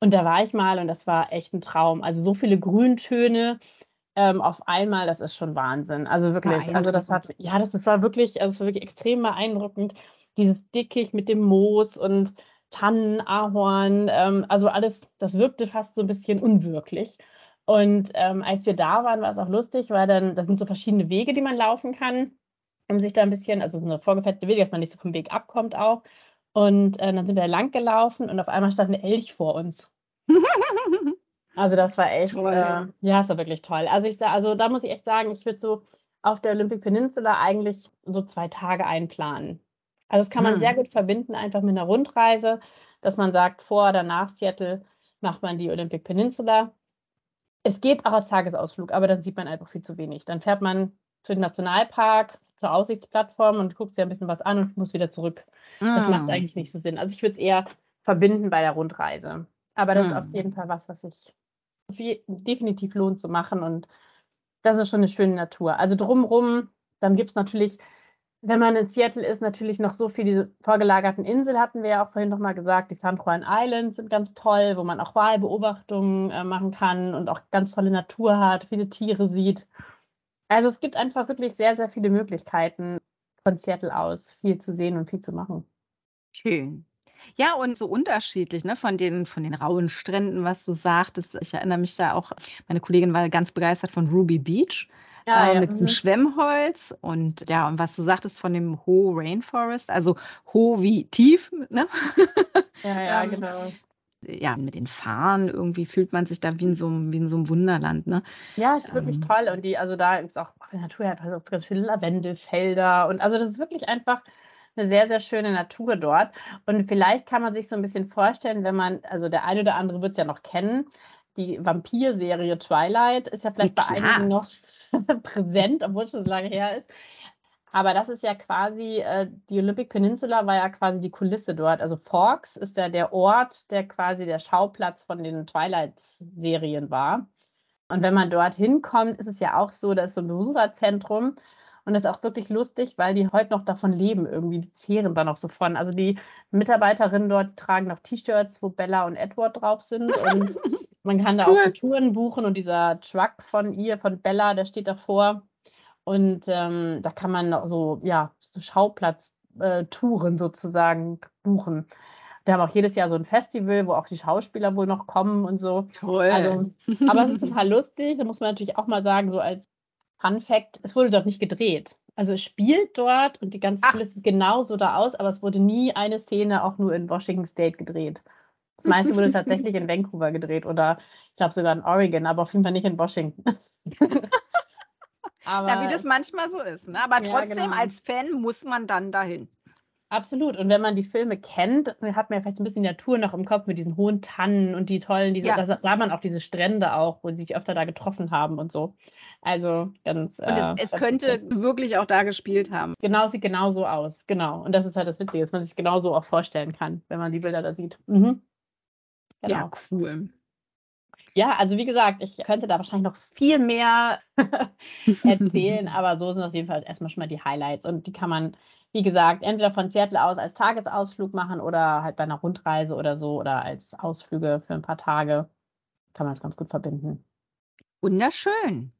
Und da war ich mal und das war echt ein Traum. Also so viele Grüntöne, ähm, auf einmal, das ist schon Wahnsinn. Also wirklich, also das hat, ja, das, das war wirklich, also es war wirklich extrem beeindruckend. Dieses Dickicht mit dem Moos und Tannen, Ahorn, ähm, also alles, das wirkte fast so ein bisschen unwirklich. Und ähm, als wir da waren, war es auch lustig, weil dann, das sind so verschiedene Wege, die man laufen kann, um sich da ein bisschen, also so eine vorgefettete Wege, dass man nicht so vom Weg abkommt auch. Und äh, dann sind wir lang gelaufen und auf einmal stand ein Elch vor uns. Also das war echt, toll. Äh, ja, es war wirklich toll. Also ich also da muss ich echt sagen, ich würde so auf der Olympic Peninsula eigentlich so zwei Tage einplanen. Also das kann man hm. sehr gut verbinden, einfach mit einer Rundreise, dass man sagt, vor oder nach Seattle macht man die Olympic Peninsula. Es geht auch als Tagesausflug, aber dann sieht man einfach viel zu wenig. Dann fährt man zu dem Nationalpark, zur Aussichtsplattform und guckt sich ein bisschen was an und muss wieder zurück. Mm. Das macht hm. eigentlich nicht so Sinn. Also ich würde es eher verbinden bei der Rundreise. Aber das mm. ist auf hm. jeden Fall was, was ich definitiv lohnt zu machen. Und das ist schon eine schöne Natur. Also drumherum, dann gibt es natürlich, wenn man in Seattle ist, natürlich noch so viele diese vorgelagerten Inseln, hatten wir ja auch vorhin nochmal gesagt. Die San Juan Islands sind ganz toll, wo man auch Wahlbeobachtungen äh, machen kann und auch ganz tolle Natur hat, viele Tiere sieht. Also es gibt einfach wirklich sehr, sehr viele Möglichkeiten von Seattle aus, viel zu sehen und viel zu machen. Schön. Ja, und so unterschiedlich, ne, von den von den rauen Stränden, was du sagtest. Ich erinnere mich da auch meine Kollegin war ganz begeistert von Ruby Beach, Ja, äh, ja, mit diesem mhm. Schwemmholz und ja, und was du sagtest von dem Hohe Rainforest, also hoch wie tief, ne? Ja, ja, Ähm, genau. ja, mit den Farnen irgendwie fühlt man sich da wie in so einem wie in so 'nem Wunderland, ne? Ja, ist wirklich Ähm toll und die also, da ist auch der Natur hat also ganz viele Lavendelfelder und also, das ist wirklich einfach eine sehr, sehr schöne Natur dort. Und vielleicht kann man sich so ein bisschen vorstellen, wenn man, also der eine oder andere wird es ja noch kennen, die Vampir-Serie Twilight ist ja vielleicht ja, bei einigen noch präsent, obwohl es schon lange her ist. Aber das ist ja quasi, äh, die Olympic Peninsula war ja quasi die Kulisse dort. Also Forks ist ja der Ort, der quasi der Schauplatz von den Twilight-Serien war. Und wenn man dort hinkommt, ist es ja auch so, da ist so ein Besucherzentrum. Und das ist auch wirklich lustig, weil die heute noch davon leben, irgendwie, die zehren da noch so von. Also die Mitarbeiterinnen dort tragen noch T-Shirts, wo Bella und Edward drauf sind. Und man kann da cool. auch so Touren buchen und dieser Truck von ihr, von Bella, der steht davor. Und ähm, da kann man so, ja, so Schauplatz-Touren äh, sozusagen buchen. Wir haben auch jedes Jahr so ein Festival, wo auch die Schauspieler wohl noch kommen und so. Toll. Also, aber es ist total lustig. Da muss man natürlich auch mal sagen, so als Fun Fact, es wurde dort nicht gedreht. Also es spielt dort und die ganze Kulisse sieht genauso da aus, aber es wurde nie eine Szene auch nur in Washington State gedreht. Das meiste wurde tatsächlich in Vancouver gedreht oder ich glaube sogar in Oregon, aber auf jeden Fall nicht in Washington. Aber, ja, wie das manchmal so ist. Ne? Aber trotzdem, ja, genau. als Fan muss man dann dahin. Absolut. Und wenn man die Filme kennt, hat man ja vielleicht ein bisschen die Natur noch im Kopf mit diesen hohen Tannen und die tollen, diese, ja. da sah man auch diese Strände auch, wo sie sich öfter da getroffen haben und so. Also ganz. Und es, äh, es könnte wirklich auch da gespielt haben. Genau, sieht genau so aus. Genau. Und das ist halt das Witzige, dass man sich genau so auch vorstellen kann, wenn man die Bilder da sieht. Mhm. Genau. Ja, cool. Ja, also wie gesagt, ich könnte da wahrscheinlich noch viel mehr erzählen, aber so sind auf jeden Fall erstmal schon mal die Highlights und die kann man, wie gesagt, entweder von Seattle aus als Tagesausflug machen oder halt bei einer Rundreise oder so oder als Ausflüge für ein paar Tage. Kann man das ganz gut verbinden. Wunderschön.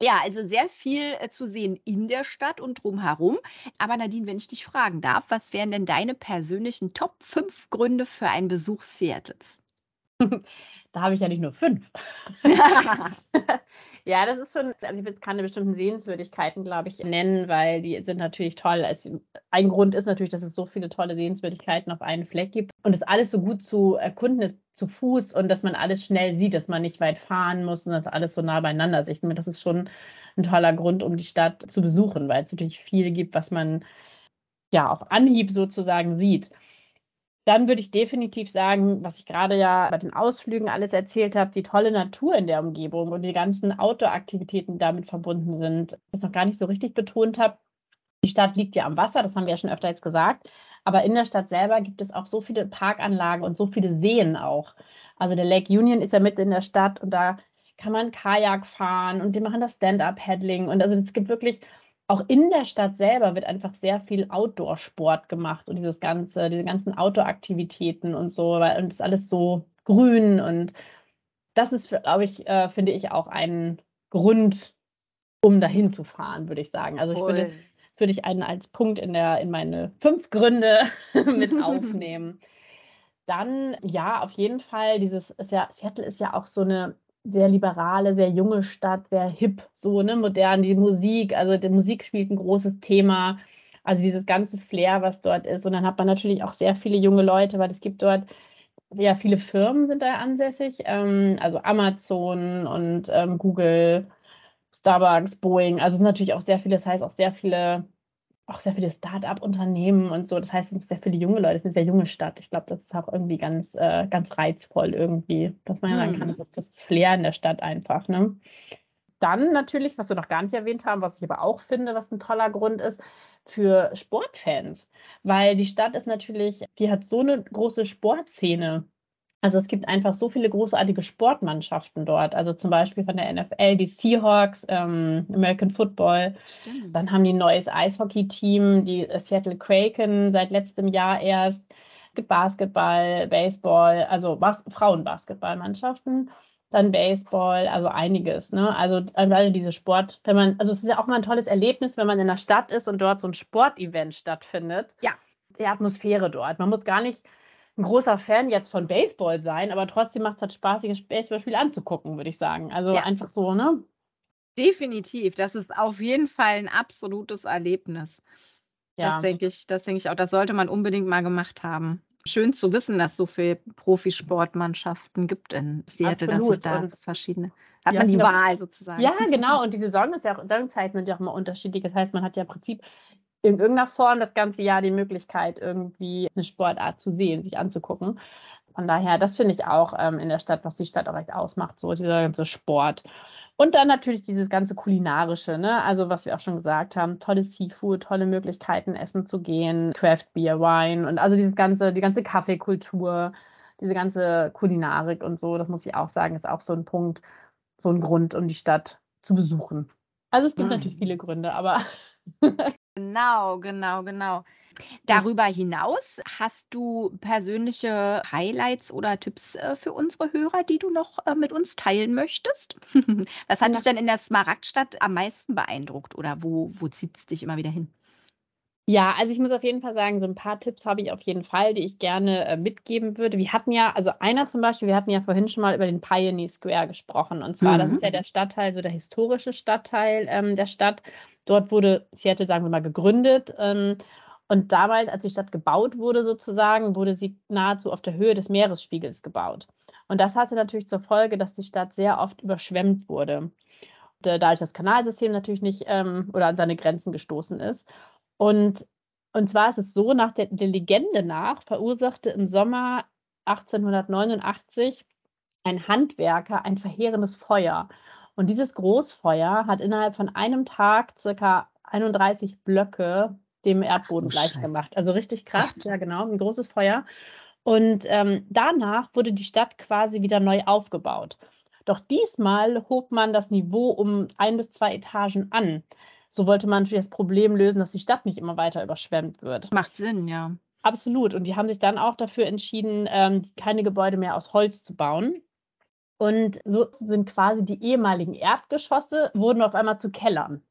Ja, also sehr viel äh, zu sehen in der Stadt und drumherum. Aber Nadine, wenn ich dich fragen darf, was wären denn deine persönlichen Top 5 Gründe für einen Besuch Seattles? Da habe ich ja nicht nur fünf. ja, das ist schon, also ich will keine bestimmten Sehenswürdigkeiten, glaube ich, nennen, weil die sind natürlich toll. Es, ein Grund ist natürlich, dass es so viele tolle Sehenswürdigkeiten auf einen Fleck gibt und es alles so gut zu erkunden ist zu Fuß und dass man alles schnell sieht, dass man nicht weit fahren muss und dass alles so nah beieinander ist. Ich finde, das ist schon ein toller Grund, um die Stadt zu besuchen, weil es natürlich viel gibt, was man ja auf Anhieb sozusagen sieht. Dann würde ich definitiv sagen, was ich gerade ja bei den Ausflügen alles erzählt habe, die tolle Natur in der Umgebung und die ganzen Outdoor-Aktivitäten, die damit verbunden sind, ich noch gar nicht so richtig betont habe. Die Stadt liegt ja am Wasser, das haben wir ja schon öfter jetzt gesagt. Aber in der Stadt selber gibt es auch so viele Parkanlagen und so viele Seen auch. Also der Lake Union ist ja mitten in der Stadt und da kann man Kajak fahren und die machen das Stand-up-Paddling. Und also es gibt wirklich auch in der Stadt selber wird einfach sehr viel Outdoor-Sport gemacht und dieses ganze, diese ganzen Outdoor-Aktivitäten und so, weil und es ist alles so grün und das ist, glaube ich, äh, finde ich auch ein Grund, um dahin zu fahren, würde ich sagen. Also ich würde, würde ich einen als Punkt in der in meine fünf Gründe mit aufnehmen. Dann ja, auf jeden Fall dieses ist ja Seattle ist ja auch so eine sehr liberale, sehr junge Stadt, sehr hip, so, ne, modern, die Musik, also die Musik spielt ein großes Thema, also dieses ganze Flair, was dort ist. Und dann hat man natürlich auch sehr viele junge Leute, weil es gibt dort, ja, viele Firmen sind da ansässig, ähm, also Amazon und ähm, Google, Starbucks, Boeing, also natürlich auch sehr viele, das heißt auch sehr viele auch sehr viele Start-up-Unternehmen und so. Das heißt, es sind sehr viele junge Leute, es ist eine sehr junge Stadt. Ich glaube, das ist auch irgendwie ganz, äh, ganz reizvoll irgendwie, dass man ja sagen kann, das ist das Flair in der Stadt einfach. Ne? Dann natürlich, was wir noch gar nicht erwähnt haben, was ich aber auch finde, was ein toller Grund ist, für Sportfans. Weil die Stadt ist natürlich, die hat so eine große Sportszene also es gibt einfach so viele großartige Sportmannschaften dort. Also zum Beispiel von der NFL die Seahawks, ähm, American Football. Stimmt. Dann haben die ein neues Eishockey-Team, die Seattle Kraken seit letztem Jahr erst. Es gibt Basketball, Baseball, also Bas Frauenbasketballmannschaften. Dann Baseball, also einiges. Ne? Also alle diese Sport, wenn man, also es ist ja auch mal ein tolles Erlebnis, wenn man in der Stadt ist und dort so ein Sportevent stattfindet. Ja. Die Atmosphäre dort. Man muss gar nicht ein großer Fan jetzt von Baseball sein, aber trotzdem macht es halt spaßiges Baseballspiel anzugucken, würde ich sagen. Also ja. einfach so, ne? Definitiv. Das ist auf jeden Fall ein absolutes Erlebnis. Ja. Das denke ich, das denke ich auch. Das sollte man unbedingt mal gemacht haben. Schön zu wissen, dass es so viele Profisportmannschaften gibt in Seattle, dass sich da und verschiedene. Hat ja, man die Wahl sozusagen. Ja, genau. Und die Saison ist ja auch, Saisonzeiten sind ja auch immer unterschiedlich. Das heißt, man hat ja im Prinzip in irgendeiner Form das ganze Jahr die Möglichkeit, irgendwie eine Sportart zu sehen, sich anzugucken. Von daher, das finde ich auch ähm, in der Stadt, was die Stadt auch recht ausmacht, so dieser ganze Sport. Und dann natürlich dieses ganze kulinarische, ne? Also was wir auch schon gesagt haben, tolles Seafood, tolle Möglichkeiten, essen zu gehen, Craft Beer, Wine und also diese ganze, die ganze Kaffeekultur, diese ganze Kulinarik und so, das muss ich auch sagen, ist auch so ein Punkt, so ein Grund, um die Stadt zu besuchen. Also es gibt mhm. natürlich viele Gründe, aber. genau, genau, genau. Darüber hinaus hast du persönliche Highlights oder Tipps äh, für unsere Hörer, die du noch äh, mit uns teilen möchtest? Was hat dich denn in der Smaragdstadt am meisten beeindruckt oder wo, wo zieht es dich immer wieder hin? Ja, also ich muss auf jeden Fall sagen, so ein paar Tipps habe ich auf jeden Fall, die ich gerne äh, mitgeben würde. Wir hatten ja, also einer zum Beispiel, wir hatten ja vorhin schon mal über den Pioneer Square gesprochen. Und zwar, mhm. das ist ja der Stadtteil, so der historische Stadtteil ähm, der Stadt. Dort wurde Seattle, sagen wir mal, gegründet. Ähm, und damals, als die Stadt gebaut wurde, sozusagen, wurde sie nahezu auf der Höhe des Meeresspiegels gebaut. Und das hatte natürlich zur Folge, dass die Stadt sehr oft überschwemmt wurde. Und, äh, dadurch das Kanalsystem natürlich nicht ähm, oder an seine Grenzen gestoßen ist. Und, und zwar ist es so, nach der, der Legende nach verursachte im Sommer 1889 ein Handwerker ein verheerendes Feuer. Und dieses Großfeuer hat innerhalb von einem Tag circa 31 Blöcke dem Erdboden gleich gemacht. Also richtig krass, Gott. ja genau, ein großes Feuer. Und ähm, danach wurde die Stadt quasi wieder neu aufgebaut. Doch diesmal hob man das Niveau um ein bis zwei Etagen an. So wollte man natürlich das Problem lösen, dass die Stadt nicht immer weiter überschwemmt wird. Macht Sinn, ja. Absolut. Und die haben sich dann auch dafür entschieden, ähm, keine Gebäude mehr aus Holz zu bauen. Und so sind quasi die ehemaligen Erdgeschosse, wurden auf einmal zu Kellern.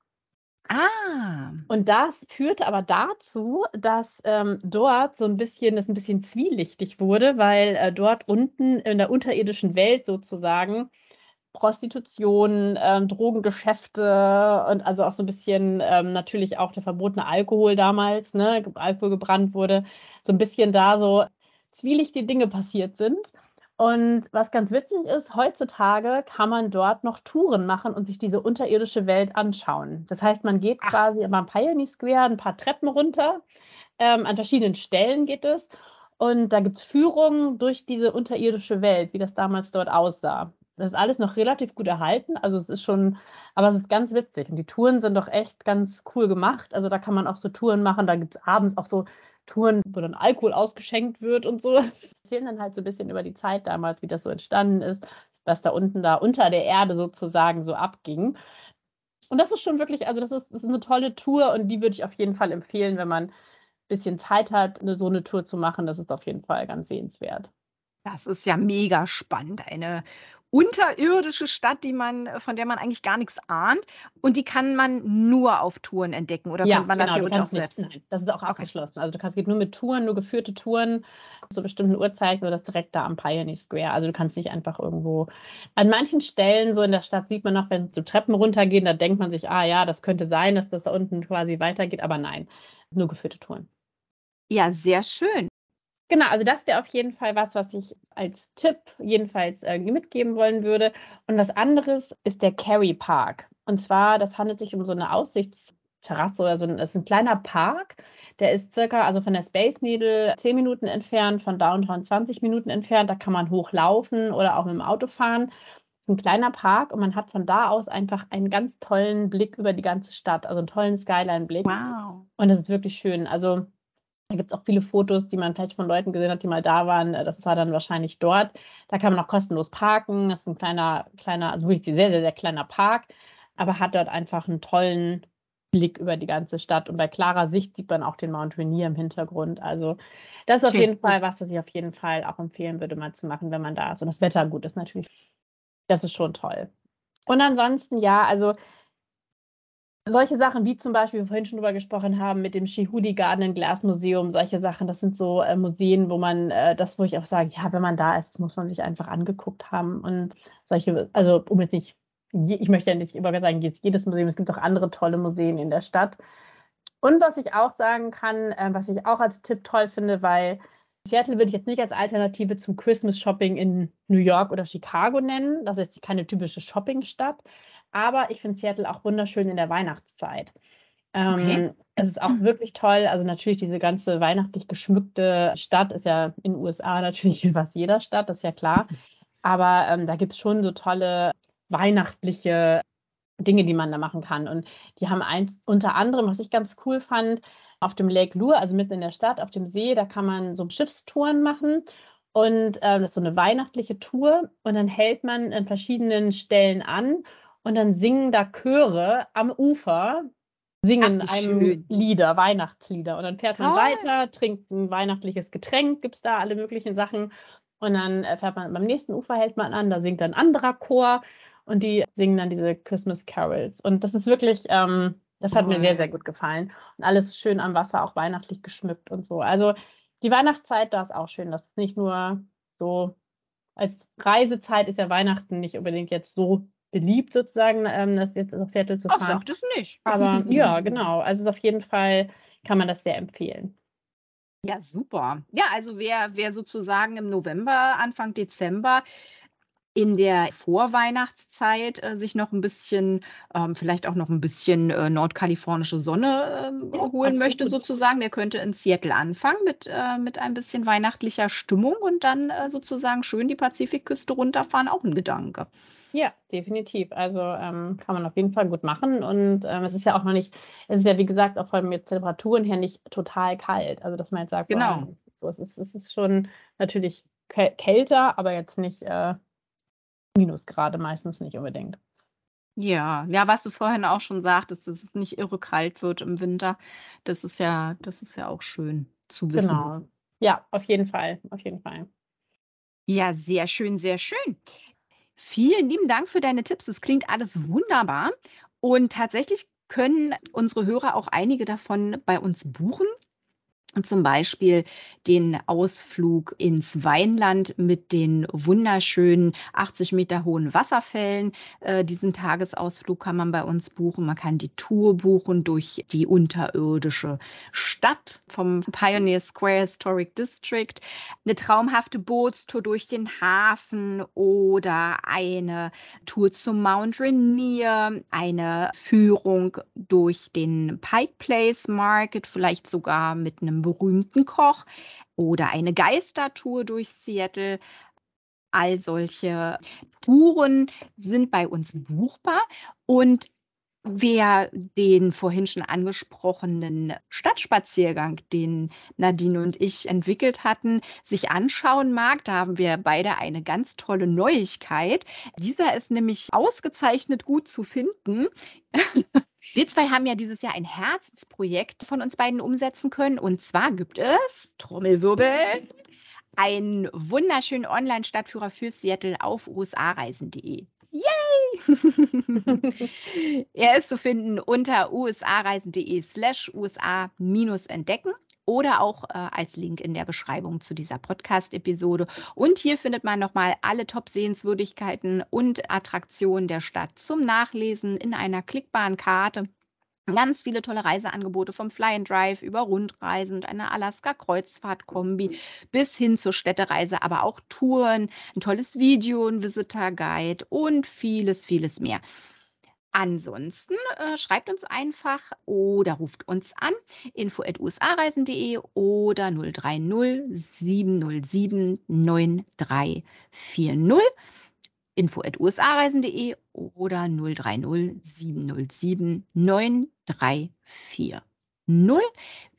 Ah. Und das führte aber dazu, dass ähm, dort so ein bisschen, das ein bisschen zwielichtig wurde, weil äh, dort unten in der unterirdischen Welt sozusagen Prostitution, ähm, Drogengeschäfte und also auch so ein bisschen ähm, natürlich auch der verbotene Alkohol damals, ne, Alkohol gebrannt wurde, so ein bisschen da so zwielichtige Dinge passiert sind. Und was ganz witzig ist, heutzutage kann man dort noch Touren machen und sich diese unterirdische Welt anschauen. Das heißt, man geht Ach. quasi am Pioneer Square ein paar Treppen runter. Ähm, an verschiedenen Stellen geht es. Und da gibt es Führungen durch diese unterirdische Welt, wie das damals dort aussah. Das ist alles noch relativ gut erhalten. Also es ist schon, aber es ist ganz witzig. Und die Touren sind doch echt ganz cool gemacht. Also da kann man auch so Touren machen. Da gibt es abends auch so Touren, wo dann Alkohol ausgeschenkt wird und so. Erzählen dann halt so ein bisschen über die Zeit damals, wie das so entstanden ist, was da unten da unter der Erde sozusagen so abging. Und das ist schon wirklich, also das ist, das ist eine tolle Tour und die würde ich auf jeden Fall empfehlen, wenn man ein bisschen Zeit hat, eine, so eine Tour zu machen. Das ist auf jeden Fall ganz sehenswert. Das ist ja mega spannend. Eine unterirdische Stadt, die man, von der man eigentlich gar nichts ahnt. Und die kann man nur auf Touren entdecken oder ja, man genau, natürlich auch selbst? Nein, das ist auch okay. abgeschlossen. Also du kannst geht nur mit Touren, nur geführte Touren zu bestimmten Uhrzeiten oder das direkt da am Pioneer Square. Also du kannst nicht einfach irgendwo. An manchen Stellen so in der Stadt sieht man noch, wenn so Treppen runtergehen, da denkt man sich, ah ja, das könnte sein, dass das da unten quasi weitergeht, aber nein, nur geführte Touren. Ja, sehr schön. Genau, also das wäre auf jeden Fall was, was ich als Tipp jedenfalls äh, mitgeben wollen würde. Und was anderes ist der Kerry Park. Und zwar, das handelt sich um so eine Aussichtsterrasse oder so ein, das ist ein kleiner Park. Der ist circa, also von der Space Needle 10 Minuten entfernt, von Downtown 20 Minuten entfernt. Da kann man hochlaufen oder auch mit dem Auto fahren. Ein kleiner Park und man hat von da aus einfach einen ganz tollen Blick über die ganze Stadt, also einen tollen Skyline-Blick. Wow. Und das ist wirklich schön. Also da gibt es auch viele Fotos, die man vielleicht von Leuten gesehen hat, die mal da waren. Äh, das war dann wahrscheinlich dort. Da kann man auch kostenlos parken. Das ist ein kleiner, kleiner, also wirklich sehr, sehr, sehr kleiner Park, aber hat dort einfach einen tollen Blick über die ganze Stadt. Und bei klarer Sicht sieht man auch den Mount Rainier im Hintergrund. Also das ist auf jeden Fall was, was ich auf jeden Fall auch empfehlen würde, mal zu machen, wenn man da ist. Und das Wetter gut ist natürlich. Das ist schon toll. Und ansonsten, ja, also solche Sachen wie zum Beispiel, wir vorhin schon drüber gesprochen haben, mit dem Shihudi Garden and Glass Museum, solche Sachen, das sind so äh, Museen, wo man äh, das, wo ich auch sage, ja, wenn man da ist, das muss man sich einfach angeguckt haben. Und solche, also um jetzt nicht, ich möchte ja nicht immer sagen, jetzt jedes Museum, es gibt auch andere tolle Museen in der Stadt. Und was ich auch sagen kann, äh, was ich auch als Tipp toll finde, weil Seattle würde ich jetzt nicht als Alternative zum Christmas Shopping in New York oder Chicago nennen. Das ist keine typische Shoppingstadt. Aber ich finde Seattle auch wunderschön in der Weihnachtszeit. Ähm, okay. Es ist auch wirklich toll. Also natürlich diese ganze weihnachtlich geschmückte Stadt ist ja in den USA natürlich fast jeder Stadt, das ist ja klar. Aber ähm, da gibt es schon so tolle weihnachtliche Dinge, die man da machen kann. Und die haben eins unter anderem, was ich ganz cool fand, auf dem Lake Lure, also mitten in der Stadt, auf dem See, da kann man so Schiffstouren machen. Und äh, das ist so eine weihnachtliche Tour. Und dann hält man an verschiedenen Stellen an und dann singen da Chöre am Ufer, singen Ach, einem schön. Lieder, Weihnachtslieder. Und dann fährt man Toll. weiter, trinkt ein weihnachtliches Getränk, gibt es da alle möglichen Sachen. Und dann äh, fährt man beim nächsten Ufer, hält man an, da singt ein anderer Chor und die singen dann diese Christmas Carols. Und das ist wirklich, ähm, das hat oh. mir sehr, sehr gut gefallen. Und alles schön am Wasser, auch weihnachtlich geschmückt und so. Also die Weihnachtszeit, da ist auch schön. Das ist nicht nur so, als Reisezeit ist ja Weihnachten nicht unbedingt jetzt so beliebt, sozusagen, ähm, das jetzt nach Seattle zu fahren. Ach, sagt es nicht. Aber ja, genau. Also auf jeden Fall kann man das sehr empfehlen. Ja, super. Ja, also wer, wer sozusagen im November, Anfang Dezember in der Vorweihnachtszeit äh, sich noch ein bisschen, ähm, vielleicht auch noch ein bisschen äh, nordkalifornische Sonne ähm, ja, holen absolut. möchte, sozusagen, der könnte in Seattle anfangen mit, äh, mit ein bisschen weihnachtlicher Stimmung und dann äh, sozusagen schön die Pazifikküste runterfahren, auch ein Gedanke. Ja, definitiv. Also ähm, kann man auf jeden Fall gut machen. Und ähm, es ist ja auch noch nicht, es ist ja wie gesagt auch von den Temperaturen her nicht total kalt. Also dass man jetzt sagt, genau. Boah, so, es, ist, es ist schon natürlich kälter, aber jetzt nicht äh, Minusgrade meistens nicht unbedingt. Ja, ja, was du vorhin auch schon sagtest, dass es nicht irre kalt wird im Winter, das ist ja, das ist ja auch schön zu wissen. Genau. Ja, auf jeden Fall, auf jeden Fall. Ja, sehr schön, sehr schön. Vielen lieben Dank für deine Tipps. Es klingt alles wunderbar. Und tatsächlich können unsere Hörer auch einige davon bei uns buchen zum Beispiel den Ausflug ins Weinland mit den wunderschönen 80 Meter hohen Wasserfällen. Äh, diesen Tagesausflug kann man bei uns buchen. Man kann die Tour buchen durch die unterirdische Stadt vom Pioneer Square Historic District. Eine traumhafte Bootstour durch den Hafen oder eine Tour zum Mount Rainier, eine Führung durch den Pike Place Market, vielleicht sogar mit einem berühmten Koch oder eine Geistertour durch Seattle. All solche Touren sind bei uns buchbar und Wer den vorhin schon angesprochenen Stadtspaziergang, den Nadine und ich entwickelt hatten, sich anschauen mag, da haben wir beide eine ganz tolle Neuigkeit. Dieser ist nämlich ausgezeichnet gut zu finden. Wir zwei haben ja dieses Jahr ein Herzensprojekt von uns beiden umsetzen können. Und zwar gibt es, Trommelwirbel, einen wunderschönen Online-Stadtführer für Seattle auf usareisen.de. Yay! er ist zu finden unter usareisen.de slash usa-entdecken oder auch äh, als Link in der Beschreibung zu dieser Podcast-Episode. Und hier findet man nochmal alle Top-Sehenswürdigkeiten und Attraktionen der Stadt zum Nachlesen in einer klickbaren Karte. Ganz viele tolle Reiseangebote vom Fly and Drive über Rundreisen und eine Alaska-Kreuzfahrt-Kombi bis hin zur Städtereise, aber auch Touren, ein tolles Video, ein Visitor-Guide und vieles, vieles mehr. Ansonsten äh, schreibt uns einfach oder ruft uns an info@usareisen.de oder 030 707 9340 info@usareisen.de oder 030 707 9340.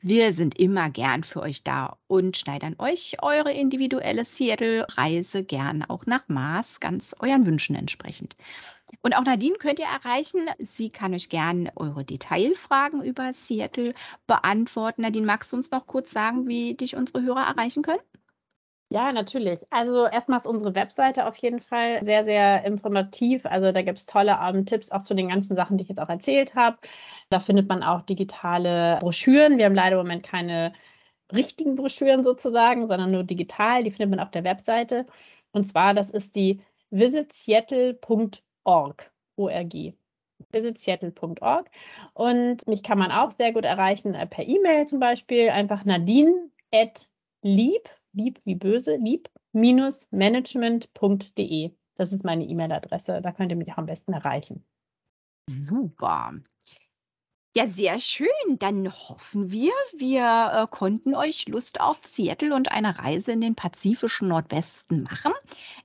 Wir sind immer gern für euch da und schneidern euch eure individuelle Seattle-Reise gern auch nach Maß, ganz euren Wünschen entsprechend. Und auch Nadine könnt ihr erreichen. Sie kann euch gern eure Detailfragen über Seattle beantworten. Nadine, magst du uns noch kurz sagen, wie dich unsere Hörer erreichen können? Ja, natürlich. Also erstmal ist unsere Webseite auf jeden Fall sehr, sehr informativ. Also da gibt es tolle um, Tipps auch zu den ganzen Sachen, die ich jetzt auch erzählt habe. Da findet man auch digitale Broschüren. Wir haben leider im Moment keine richtigen Broschüren sozusagen, sondern nur digital. Die findet man auf der Webseite. Und zwar, das ist die visitseattle.org. ORG visitseattle.org. Und mich kann man auch sehr gut erreichen äh, per E-Mail zum Beispiel. Einfach nadine at lieb lieb wie böse, lieb-management.de. Das ist meine E-Mail-Adresse. Da könnt ihr mich auch am besten erreichen. Super. Ja, sehr schön. Dann hoffen wir, wir äh, konnten euch Lust auf Seattle und eine Reise in den pazifischen Nordwesten machen.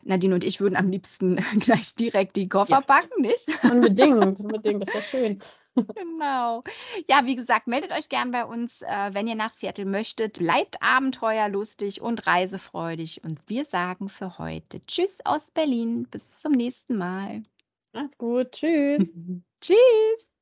Nadine und ich würden am liebsten gleich direkt die Koffer Ja. packen, nicht? Unbedingt, unbedingt, das wäre schön. Genau. Ja, wie gesagt, meldet euch gern bei uns, äh, wenn ihr nach Seattle möchtet. Bleibt abenteuerlustig und reisefreudig. Und wir sagen für heute Tschüss aus Berlin. Bis zum nächsten Mal. Macht's gut, tschüss. Tschüss.